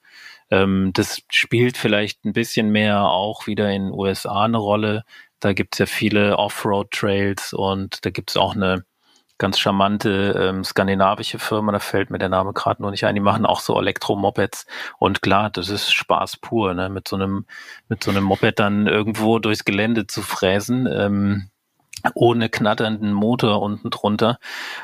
Ähm, das spielt vielleicht ein bisschen mehr auch wieder in den USA eine Rolle. Da gibt es ja viele Offroad-Trails und da gibt es auch eine ganz charmante ähm, skandinavische Firma, da fällt mir der Name gerade noch nicht ein, die machen auch so Elektromopeds und klar, das ist Spaß pur, ne? mit so einem mit so einem Moped dann irgendwo durchs Gelände zu fräsen. Ähm, ohne knatternden Motor unten drunter.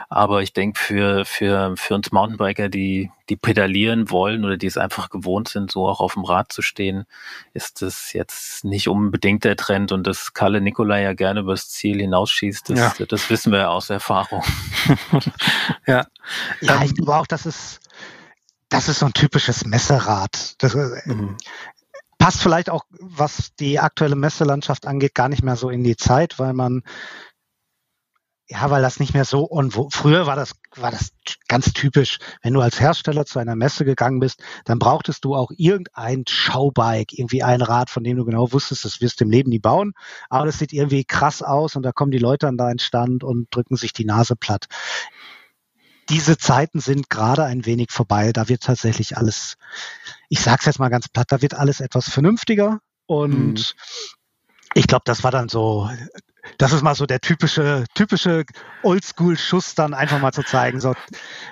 Aber ich denke, für, für, für uns Mountainbiker, die, die pedalieren wollen oder die es einfach gewohnt sind, so auch auf dem Rad zu stehen, ist das jetzt nicht unbedingt der Trend. Und dass Kalle Nikolai ja gerne übers Ziel hinausschießt, das, ja. das wissen wir ja aus Erfahrung. ja. Ja, ich glaube auch, das ist, das ist so ein typisches Messerad. Das, mhm passt vielleicht auch, was die aktuelle Messelandschaft angeht, gar nicht mehr so in die Zeit, weil man ja, weil das nicht mehr so und wo, früher war das war das ganz typisch. Wenn du als Hersteller zu einer Messe gegangen bist, dann brauchtest du auch irgendein Schaubike, irgendwie ein Rad, von dem du genau wusstest, das wirst du im Leben nie bauen, aber das sieht irgendwie krass aus und da kommen die Leute an deinen Stand und drücken sich die Nase platt diese Zeiten sind gerade ein wenig vorbei. Da wird tatsächlich alles, ich sag's jetzt mal ganz platt, da wird alles etwas vernünftiger und mhm. ich glaube, das war dann so das ist mal so der typische, typische Oldschool-Schuss, dann einfach mal zu zeigen, so,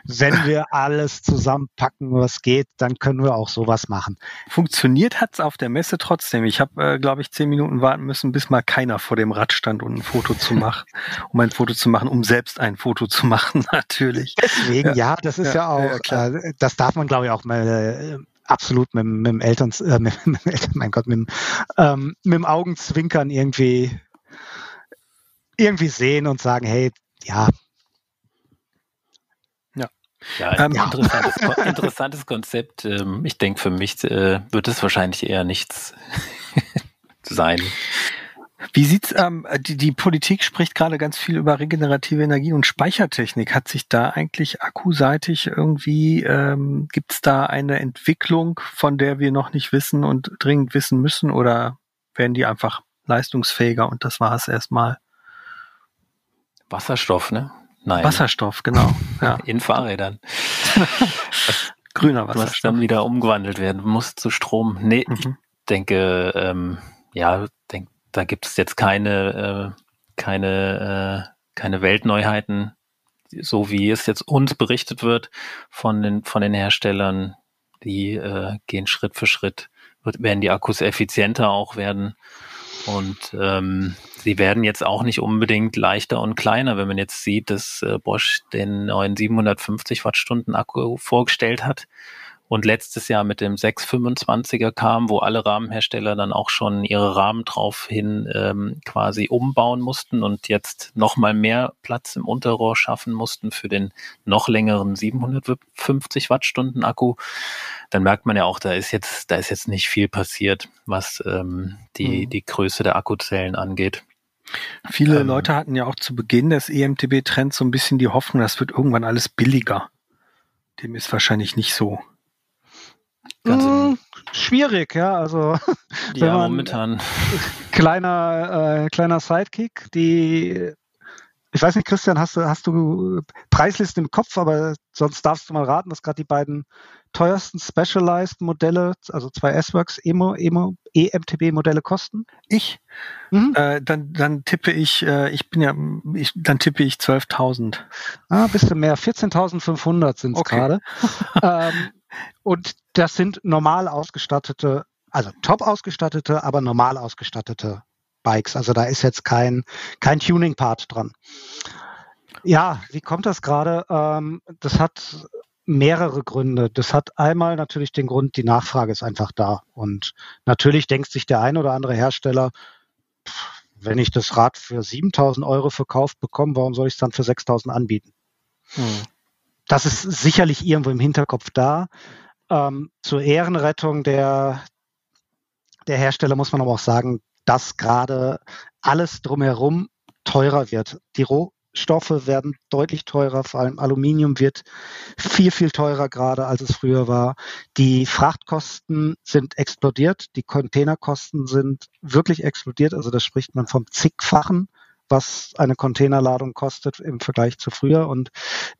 wenn wir alles zusammenpacken, was geht, dann können wir auch sowas machen. Funktioniert hat's auf der Messe trotzdem. Ich habe, äh, glaube ich, zehn Minuten warten müssen, bis mal keiner vor dem Rad stand und ein Foto zu machen, um ein Foto zu machen, um selbst ein Foto zu machen, natürlich. Deswegen, ja, ja das ist ja, ja auch, ja, äh, das darf man, glaube ich, auch mal äh, absolut mit, mit dem Eltern, äh, mit, mit, mein Gott, mit, ähm, mit dem Augenzwinkern irgendwie irgendwie sehen und sagen, hey, ja. Ja, ja, ähm, interessantes, interessantes Konzept. Ähm, ich denke, für mich äh, wird es wahrscheinlich eher nichts sein. Wie sieht's ähm, die, die Politik spricht gerade ganz viel über regenerative Energie und Speichertechnik. Hat sich da eigentlich akkuseitig irgendwie ähm, gibt's da eine Entwicklung, von der wir noch nicht wissen und dringend wissen müssen, oder werden die einfach leistungsfähiger und das war es erstmal? Wasserstoff, ne? Nein. Wasserstoff, genau. Ja. In Fahrrädern. Grüner Wasserstoff. Was dann wieder umgewandelt werden muss zu Strom. Nee, mhm. ich denke, ähm, ja, denk, da gibt es jetzt keine, äh, keine, äh, keine Weltneuheiten, so wie es jetzt uns berichtet wird von den, von den Herstellern. Die äh, gehen Schritt für Schritt, wird, werden die Akkus effizienter auch werden. Und ähm, sie werden jetzt auch nicht unbedingt leichter und kleiner, wenn man jetzt sieht, dass äh, Bosch den neuen 750 Wattstunden Akku vorgestellt hat und letztes Jahr mit dem 625er kam, wo alle Rahmenhersteller dann auch schon ihre Rahmen draufhin ähm, quasi umbauen mussten und jetzt nochmal mehr Platz im Unterrohr schaffen mussten für den noch längeren 750 Wattstunden Akku, dann merkt man ja auch, da ist jetzt, da ist jetzt nicht viel passiert, was ähm, die, mhm. die Größe der Akkuzellen angeht. Viele ähm, Leute hatten ja auch zu Beginn des EMTB-Trends so ein bisschen die Hoffnung, das wird irgendwann alles billiger. Dem ist wahrscheinlich nicht so. Mmh, schwierig, ja. Also ja, momentan. Kleiner, äh, kleiner Sidekick. Die, ich weiß nicht, Christian, hast du, hast du Preislisten im Kopf, aber sonst darfst du mal raten, dass gerade die beiden teuersten Specialized Modelle, also zwei S-Works EMO, EMO, EMTB-Modelle kosten? Ich? Mhm. Äh, dann, dann tippe ich, äh, ich bin ja, ich, dann tippe ich 12.000. Ah, bisschen mehr. 14.500 sind es okay. gerade. ähm, und das sind normal ausgestattete, also top ausgestattete, aber normal ausgestattete Bikes. Also da ist jetzt kein, kein Tuning-Part dran. Ja, wie kommt das gerade? Ähm, das hat mehrere Gründe. Das hat einmal natürlich den Grund, die Nachfrage ist einfach da. Und natürlich denkt sich der ein oder andere Hersteller, wenn ich das Rad für 7000 Euro verkauft bekomme, warum soll ich es dann für 6000 anbieten? Hm. Das ist sicherlich irgendwo im Hinterkopf da. Ähm, zur Ehrenrettung der, der Hersteller muss man aber auch sagen, dass gerade alles drumherum teurer wird. Die Rohstoffe werden deutlich teurer, vor allem Aluminium wird viel, viel teurer gerade, als es früher war. Die Frachtkosten sind explodiert, die Containerkosten sind wirklich explodiert, also da spricht man vom zigfachen was eine Containerladung kostet im Vergleich zu früher. Und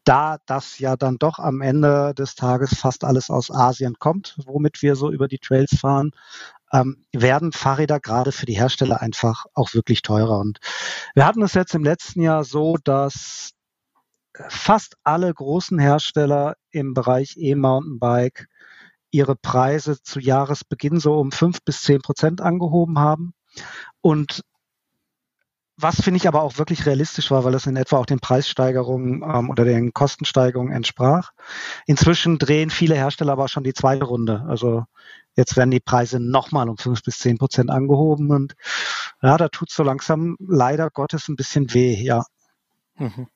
da das ja dann doch am Ende des Tages fast alles aus Asien kommt, womit wir so über die Trails fahren, ähm, werden Fahrräder gerade für die Hersteller einfach auch wirklich teurer. Und wir hatten es jetzt im letzten Jahr so, dass fast alle großen Hersteller im Bereich E-Mountainbike ihre Preise zu Jahresbeginn so um fünf bis zehn Prozent angehoben haben. Und was finde ich aber auch wirklich realistisch war, weil das in etwa auch den Preissteigerungen ähm, oder den Kostensteigerungen entsprach. Inzwischen drehen viele Hersteller aber schon die zweite Runde. Also jetzt werden die Preise nochmal um fünf bis zehn Prozent angehoben und ja, da tut so langsam leider Gottes ein bisschen weh, ja. Mhm.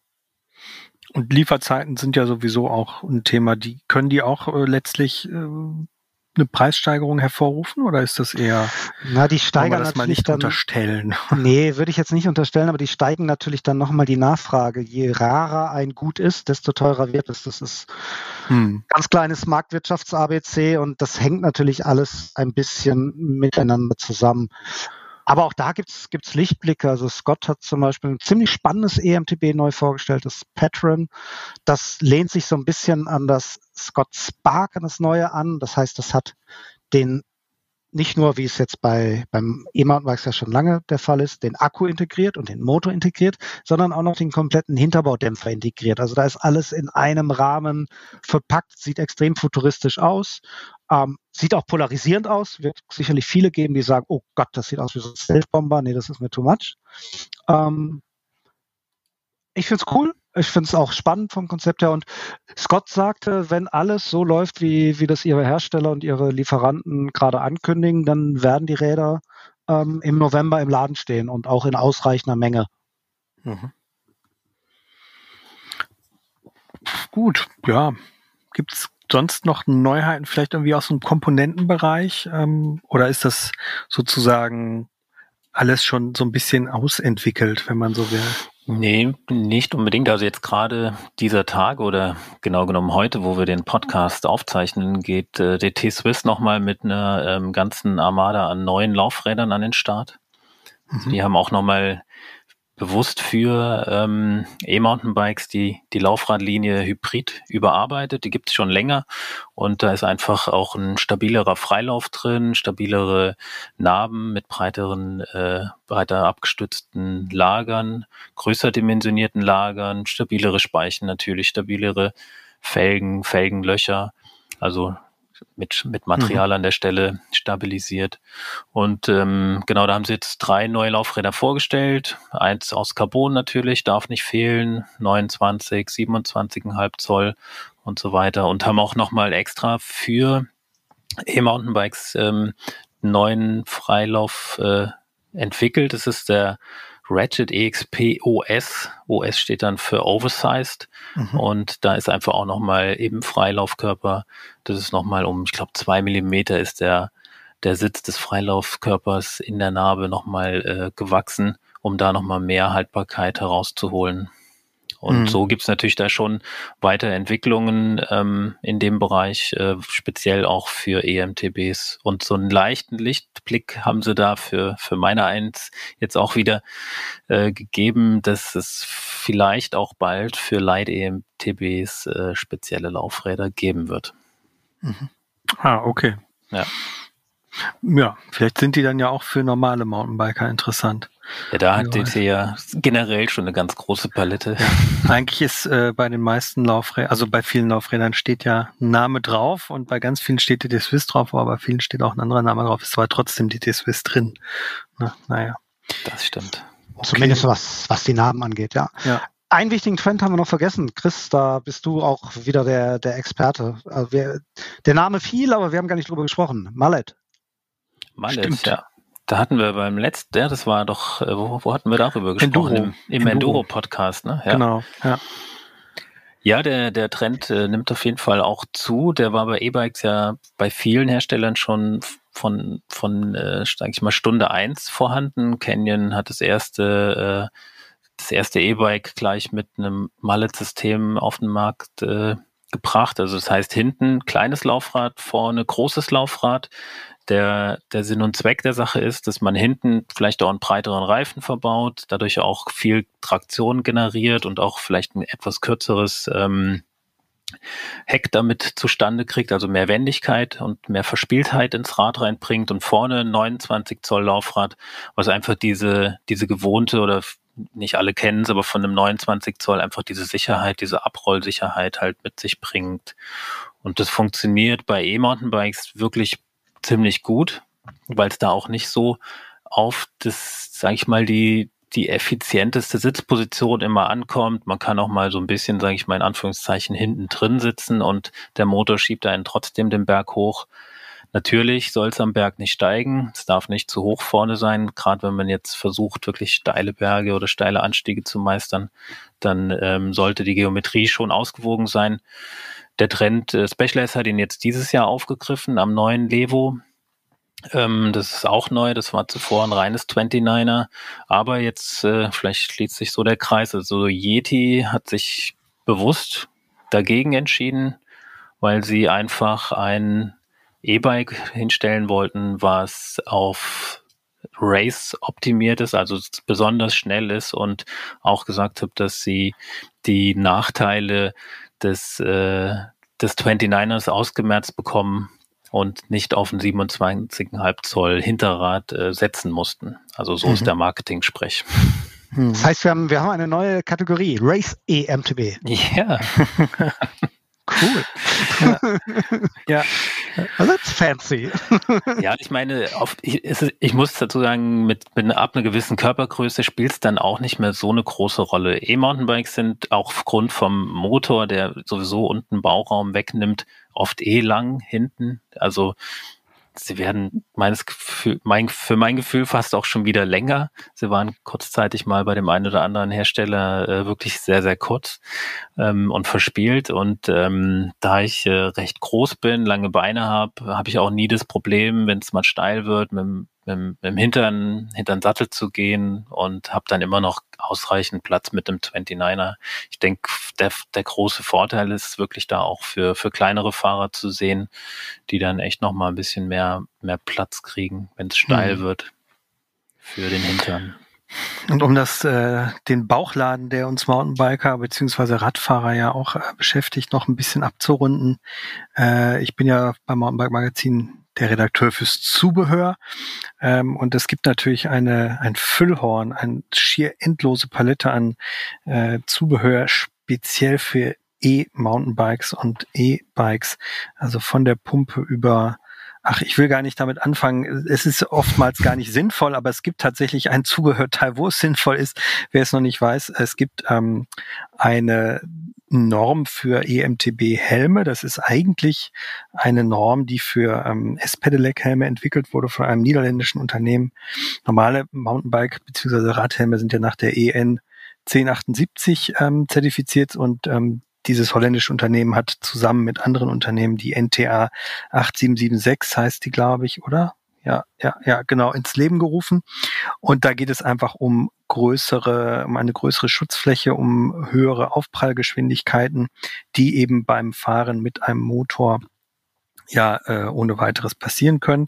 Und Lieferzeiten sind ja sowieso auch ein Thema. Die können die auch äh, letztlich äh, eine Preissteigerung hervorrufen oder ist das eher, na, die steigern das mal nicht dann, unterstellen? Nee, würde ich jetzt nicht unterstellen, aber die steigen natürlich dann nochmal die Nachfrage. Je rarer ein Gut ist, desto teurer wird es. Das ist hm. ganz kleines Marktwirtschafts-ABC und das hängt natürlich alles ein bisschen miteinander zusammen. Aber auch da gibt es Lichtblicke. Also Scott hat zum Beispiel ein ziemlich spannendes EMTB neu vorgestellt, das Patron. Das lehnt sich so ein bisschen an das Scott Spark, das neue an. Das heißt, das hat den nicht nur, wie es jetzt bei, beim E-Mountainbikes ja schon lange der Fall ist, den Akku integriert und den Motor integriert, sondern auch noch den kompletten Hinterbaudämpfer integriert. Also da ist alles in einem Rahmen verpackt, sieht extrem futuristisch aus, ähm, sieht auch polarisierend aus. Wird sicherlich viele geben, die sagen, oh Gott, das sieht aus wie so ein Stealth-Bomber. Nee, das ist mir too much. Ähm, ich finde es cool. Ich finde es auch spannend vom Konzept her. Und Scott sagte, wenn alles so läuft, wie, wie das ihre Hersteller und ihre Lieferanten gerade ankündigen, dann werden die Räder ähm, im November im Laden stehen und auch in ausreichender Menge. Mhm. Gut, ja. Gibt es sonst noch Neuheiten, vielleicht irgendwie aus dem Komponentenbereich? Ähm, oder ist das sozusagen alles schon so ein bisschen ausentwickelt, wenn man so will? Nee, nicht unbedingt. Also jetzt gerade dieser Tag oder genau genommen heute, wo wir den Podcast aufzeichnen, geht äh, DT Swiss nochmal mit einer ähm, ganzen Armada an neuen Laufrädern an den Start. Also mhm. Die haben auch nochmal bewusst für ähm, E-Mountainbikes die, die Laufradlinie Hybrid überarbeitet. Die gibt es schon länger und da ist einfach auch ein stabilerer Freilauf drin, stabilere Narben mit breiteren, äh, breiter abgestützten Lagern, größer dimensionierten Lagern, stabilere Speichen natürlich, stabilere Felgen, Felgenlöcher. Also mit, mit Material mhm. an der Stelle stabilisiert. Und ähm, genau, da haben sie jetzt drei neue Laufräder vorgestellt. Eins aus Carbon natürlich, darf nicht fehlen, 29, 27,5 Zoll und so weiter und haben auch nochmal extra für E-Mountainbikes ähm, neuen Freilauf äh, entwickelt. Das ist der Ratchet EXP OS. OS steht dann für Oversized. Mhm. Und da ist einfach auch nochmal eben Freilaufkörper. Das ist nochmal um, ich glaube, zwei Millimeter ist der, der Sitz des Freilaufkörpers in der Narbe nochmal äh, gewachsen, um da nochmal mehr Haltbarkeit herauszuholen. Und mhm. so gibt's natürlich da schon Weiterentwicklungen ähm, in dem Bereich, äh, speziell auch für EMTBs. Und so einen leichten Lichtblick haben sie da für, für meine Eins jetzt auch wieder äh, gegeben, dass es vielleicht auch bald für Light-EMTBs äh, spezielle Laufräder geben wird. Mhm. Ah, okay. Ja. Ja, vielleicht sind die dann ja auch für normale Mountainbiker interessant. Ja, da hat DT ja generell schon eine ganz große Palette. Ja. Eigentlich ist äh, bei den meisten Laufrädern, also bei vielen Laufrädern steht ja ein Name drauf und bei ganz vielen steht DT Swiss drauf, aber bei vielen steht auch ein anderer Name drauf. Es war trotzdem DT Swiss drin. Na, naja. Das stimmt. Okay. Zumindest was, was die Namen angeht, ja. ja. Einen wichtigen Trend haben wir noch vergessen. Chris, da bist du auch wieder der, der Experte. Also wir, der Name fiel, aber wir haben gar nicht drüber gesprochen. Mallet. Mallet, Stimmt. ja. Da hatten wir beim letzten, ja, das war doch, äh, wo, wo hatten wir darüber gesprochen? Enduro. Im, im Enduro-Podcast, ne? Ja. Genau, ja. Ja, der, der Trend äh, nimmt auf jeden Fall auch zu. Der war bei E-Bikes ja bei vielen Herstellern schon von, von äh, sag ich mal, Stunde eins vorhanden. Canyon hat das erste, äh, das erste E-Bike gleich mit einem Mallet-System auf den Markt äh, gebracht. Also das heißt hinten kleines Laufrad, vorne großes Laufrad der, der Sinn und Zweck der Sache ist, dass man hinten vielleicht auch einen breiteren Reifen verbaut, dadurch auch viel Traktion generiert und auch vielleicht ein etwas kürzeres ähm, Heck damit zustande kriegt, also mehr Wendigkeit und mehr Verspieltheit ins Rad reinbringt und vorne 29 Zoll Laufrad, was einfach diese, diese gewohnte oder nicht alle kennen es, aber von einem 29 Zoll einfach diese Sicherheit, diese Abrollsicherheit halt mit sich bringt. Und das funktioniert bei E-Mountainbikes wirklich ziemlich gut, weil es da auch nicht so auf das, sage ich mal, die die effizienteste Sitzposition immer ankommt. Man kann auch mal so ein bisschen, sage ich mal in Anführungszeichen, hinten drin sitzen und der Motor schiebt einen trotzdem den Berg hoch. Natürlich soll es am Berg nicht steigen. Es darf nicht zu hoch vorne sein. Gerade wenn man jetzt versucht, wirklich steile Berge oder steile Anstiege zu meistern, dann ähm, sollte die Geometrie schon ausgewogen sein der Trend, äh, Specialized hat ihn jetzt dieses Jahr aufgegriffen am neuen Levo. Ähm, das ist auch neu, das war zuvor ein reines 29er. Aber jetzt, äh, vielleicht schließt sich so der Kreis. Also Yeti hat sich bewusst dagegen entschieden, weil sie einfach ein E-Bike hinstellen wollten, was auf Race optimiert ist, also besonders schnell ist und auch gesagt habe, dass sie die Nachteile des, äh, des 29ers ausgemerzt bekommen und nicht auf ein 27,5 Zoll Hinterrad äh, setzen mussten. Also so mhm. ist der Marketing-Sprech. Hm. Das heißt, wir haben, wir haben eine neue Kategorie, Race EMTB. Ja. cool. ja. ja. That's fancy. ja, ich meine, auf, ich, ich, muss dazu sagen, mit, mit ab einer gewissen Körpergröße spielt es dann auch nicht mehr so eine große Rolle. E-Mountainbikes sind auch aufgrund vom Motor, der sowieso unten Bauraum wegnimmt, oft eh lang hinten. Also sie werden meines Gefühl, mein, für mein Gefühl fast auch schon wieder länger. Sie waren kurzzeitig mal bei dem einen oder anderen Hersteller äh, wirklich sehr, sehr kurz ähm, und verspielt. Und ähm, da ich äh, recht groß bin, lange Beine habe, habe ich auch nie das Problem, wenn es mal steil wird, mit, mit, mit dem Hintern, Hintern Sattel zu gehen und habe dann immer noch ausreichend Platz mit dem 29er. Ich denke, der, der große Vorteil ist wirklich da auch für, für kleinere Fahrer zu sehen, die dann echt noch mal ein bisschen mehr, mehr Platz kriegen, wenn es steil mhm. wird für den Hintern. Und um das, äh, den Bauchladen, der uns Mountainbiker beziehungsweise Radfahrer ja auch äh, beschäftigt, noch ein bisschen abzurunden. Äh, ich bin ja beim Mountainbike Magazin der Redakteur fürs Zubehör. Ähm, und es gibt natürlich eine, ein Füllhorn, eine schier endlose Palette an äh, Zubehör, speziell für E-Mountainbikes und E-Bikes. Also von der Pumpe über Ach, ich will gar nicht damit anfangen. Es ist oftmals gar nicht sinnvoll, aber es gibt tatsächlich ein Zubehörteil, wo es sinnvoll ist. Wer es noch nicht weiß, es gibt ähm, eine Norm für EMTB-Helme. Das ist eigentlich eine Norm, die für ähm, S-Pedelec-Helme entwickelt wurde von einem niederländischen Unternehmen. Normale Mountainbike- bzw. Radhelme sind ja nach der EN 1078 ähm, zertifiziert und ähm, dieses holländische Unternehmen hat zusammen mit anderen Unternehmen die NTA 8776 heißt die, glaube ich, oder? Ja, ja, ja, genau, ins Leben gerufen. Und da geht es einfach um größere, um eine größere Schutzfläche, um höhere Aufprallgeschwindigkeiten, die eben beim Fahren mit einem Motor ja äh, ohne weiteres passieren können.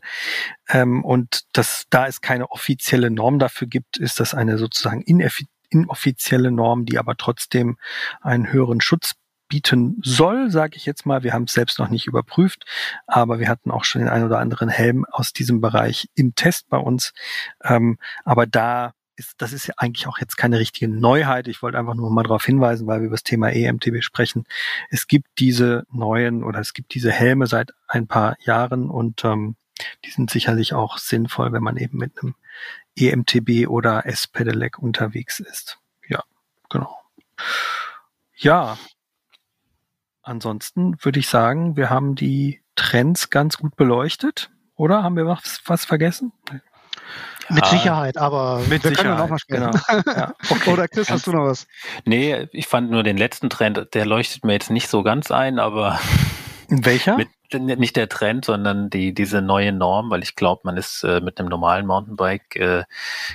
Ähm, und dass da es keine offizielle Norm dafür gibt, ist das eine sozusagen inoffizielle Norm, die aber trotzdem einen höheren Schutz bieten soll, sage ich jetzt mal. Wir haben es selbst noch nicht überprüft, aber wir hatten auch schon den ein oder anderen Helm aus diesem Bereich im Test bei uns. Ähm, aber da ist, das ist ja eigentlich auch jetzt keine richtige Neuheit. Ich wollte einfach nur mal darauf hinweisen, weil wir über das Thema EMTB sprechen. Es gibt diese neuen oder es gibt diese Helme seit ein paar Jahren und ähm, die sind sicherlich auch sinnvoll, wenn man eben mit einem EMTB oder S-Pedelec unterwegs ist. Ja, genau. Ja, ansonsten würde ich sagen, wir haben die Trends ganz gut beleuchtet. Oder haben wir was, was vergessen? Mit Sicherheit, aber mit wir Sicherheit, können noch mal sprechen. Genau. Ja. Okay. Oder Chris, hast du noch was? Nee, ich fand nur den letzten Trend, der leuchtet mir jetzt nicht so ganz ein, aber welcher? Mit, nicht der Trend, sondern die, diese neue Norm, weil ich glaube, man ist äh, mit einem normalen Mountainbike äh,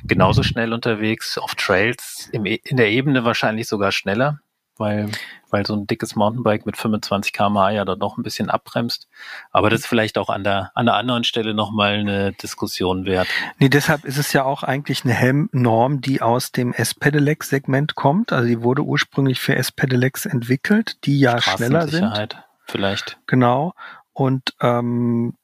genauso schnell unterwegs, auf Trails, im, e, in der Ebene wahrscheinlich sogar schneller weil, weil so ein dickes Mountainbike mit 25 km/h ja dort noch ein bisschen abbremst. Aber das ist vielleicht auch an der, an der anderen Stelle nochmal eine Diskussion wert. Nee, deshalb ist es ja auch eigentlich eine Helmnorm, die aus dem S-Pedelec-Segment kommt. Also die wurde ursprünglich für S-Pedelecs entwickelt, die ja schneller sind. Vielleicht. Genau. Und ähm,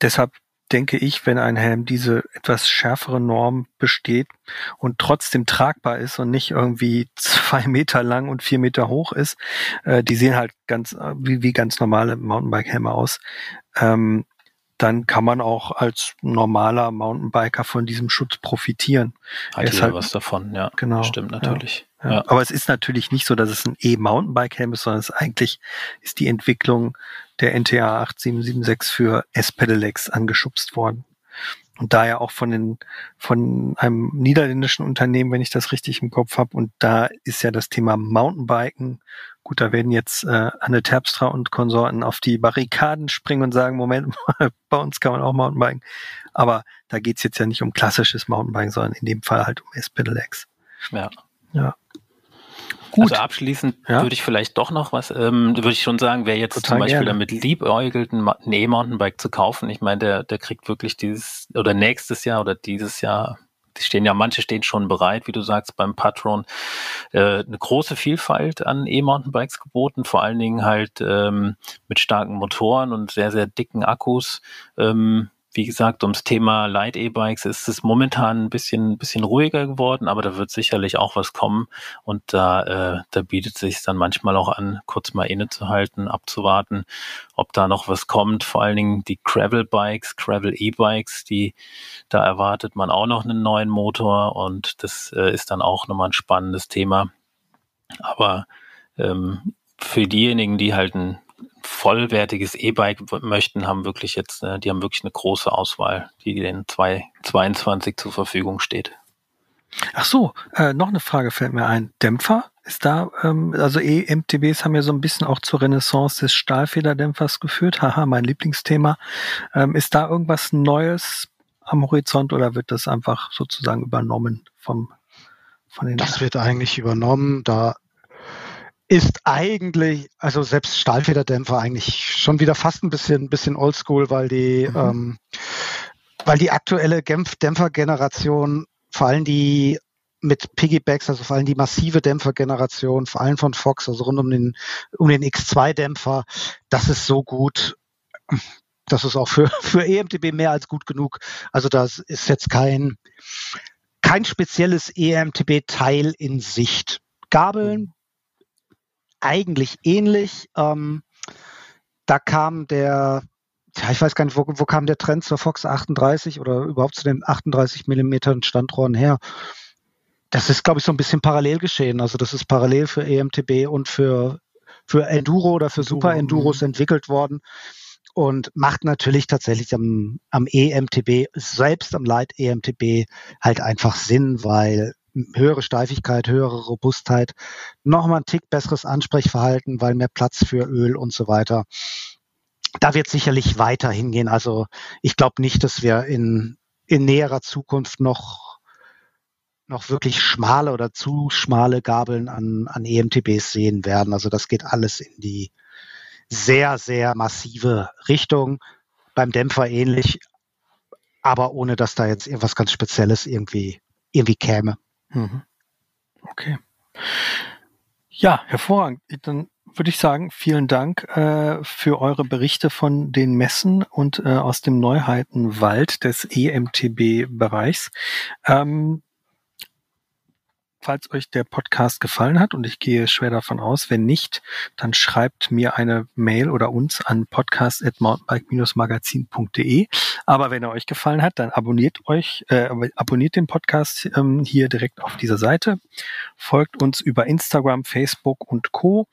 deshalb denke ich, wenn ein Helm diese etwas schärfere Norm besteht und trotzdem tragbar ist und nicht irgendwie zwei Meter lang und vier Meter hoch ist, äh, die sehen halt ganz äh, wie, wie ganz normale Mountainbike-Helme aus, ähm, dann kann man auch als normaler Mountainbiker von diesem Schutz profitieren. Hat ja halt, was davon, ja. Genau. Stimmt natürlich. Ja, ja. Aber es ist natürlich nicht so, dass es ein E-Mountainbike-Helm ist, sondern es eigentlich ist die Entwicklung der NTA 8776 für S-Pedelecs angeschubst worden. Und daher auch von den, von einem niederländischen Unternehmen, wenn ich das richtig im Kopf habe. Und da ist ja das Thema Mountainbiken. Gut, da werden jetzt äh, Anne Terpstra und Konsorten auf die Barrikaden springen und sagen, Moment mal, bei uns kann man auch Mountainbiken. Aber da geht's jetzt ja nicht um klassisches Mountainbiken, sondern in dem Fall halt um S-Pedelecs. Ja. Ja. Gut. Also abschließend ja? würde ich vielleicht doch noch was, ähm, würde ich schon sagen, wer jetzt Total zum Beispiel gerne. damit liebäugelt, ein E-Mountainbike zu kaufen, ich meine, der, der kriegt wirklich dieses oder nächstes Jahr oder dieses Jahr, die stehen ja, manche stehen schon bereit, wie du sagst, beim Patron, äh, eine große Vielfalt an E-Mountainbikes geboten, vor allen Dingen halt ähm, mit starken Motoren und sehr, sehr dicken Akkus. Ähm, wie gesagt, ums Thema Light E-Bikes ist es momentan ein bisschen, ein bisschen ruhiger geworden, aber da wird sicherlich auch was kommen und da, äh, da bietet sich dann manchmal auch an, kurz mal innezuhalten, abzuwarten, ob da noch was kommt. Vor allen Dingen die Gravel Bikes, Gravel E-Bikes, die, da erwartet man auch noch einen neuen Motor und das äh, ist dann auch nochmal ein spannendes Thema. Aber ähm, für diejenigen, die halt ein vollwertiges E-Bike möchten, haben wirklich jetzt, äh, die haben wirklich eine große Auswahl, die den 222 zur Verfügung steht. Ach so, äh, noch eine Frage fällt mir ein. Dämpfer ist da, ähm, also EMTBs haben ja so ein bisschen auch zur Renaissance des Stahlfederdämpfers geführt. Haha, mein Lieblingsthema. Ähm, ist da irgendwas Neues am Horizont oder wird das einfach sozusagen übernommen vom von den? Das wird eigentlich übernommen. Da ist eigentlich, also selbst Stahlfederdämpfer eigentlich schon wieder fast ein bisschen, bisschen oldschool, weil die, mhm. ähm, weil die aktuelle Dämpfergeneration, vor allem die mit Piggybacks, also vor allem die massive Dämpfergeneration, vor allem von Fox, also rund um den, um den X2-Dämpfer, das ist so gut. Das ist auch für, für EMTB mehr als gut genug. Also das ist jetzt kein, kein spezielles EMTB-Teil in Sicht. Gabeln, eigentlich ähnlich. Ähm, da kam der, ja, ich weiß gar nicht, wo, wo kam der Trend zur Fox 38 oder überhaupt zu den 38 Millimetern Standrohren her? Das ist, glaube ich, so ein bisschen parallel geschehen. Also das ist parallel für EMTB und für für Enduro oder für Super Enduros mhm. entwickelt worden und macht natürlich tatsächlich am, am EMTB, selbst am Light EMTB halt einfach Sinn, weil höhere Steifigkeit, höhere Robustheit, nochmal ein Tick besseres Ansprechverhalten, weil mehr Platz für Öl und so weiter. Da wird sicherlich weiter hingehen. Also ich glaube nicht, dass wir in, in näherer Zukunft noch, noch wirklich schmale oder zu schmale Gabeln an, an EMTBs sehen werden. Also das geht alles in die sehr, sehr massive Richtung. Beim Dämpfer ähnlich, aber ohne dass da jetzt irgendwas ganz Spezielles irgendwie, irgendwie käme. Mhm. Okay. Ja, hervorragend. Dann würde ich sagen, vielen Dank äh, für eure Berichte von den Messen und äh, aus dem Neuheitenwald des EMTB-Bereichs. Ähm, falls euch der Podcast gefallen hat und ich gehe schwer davon aus, wenn nicht, dann schreibt mir eine Mail oder uns an podcast@mountainbike-magazin.de. Aber wenn er euch gefallen hat, dann abonniert euch, äh, abonniert den Podcast ähm, hier direkt auf dieser Seite, folgt uns über Instagram, Facebook und Co.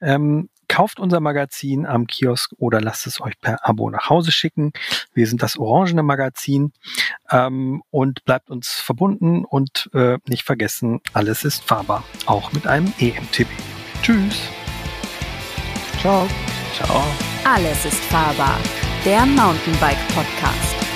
Ähm, Kauft unser Magazin am Kiosk oder lasst es euch per Abo nach Hause schicken. Wir sind das Orangene Magazin ähm, und bleibt uns verbunden und äh, nicht vergessen, alles ist fahrbar, auch mit einem EMTB. Tschüss. Ciao. Ciao. Alles ist fahrbar, der Mountainbike Podcast.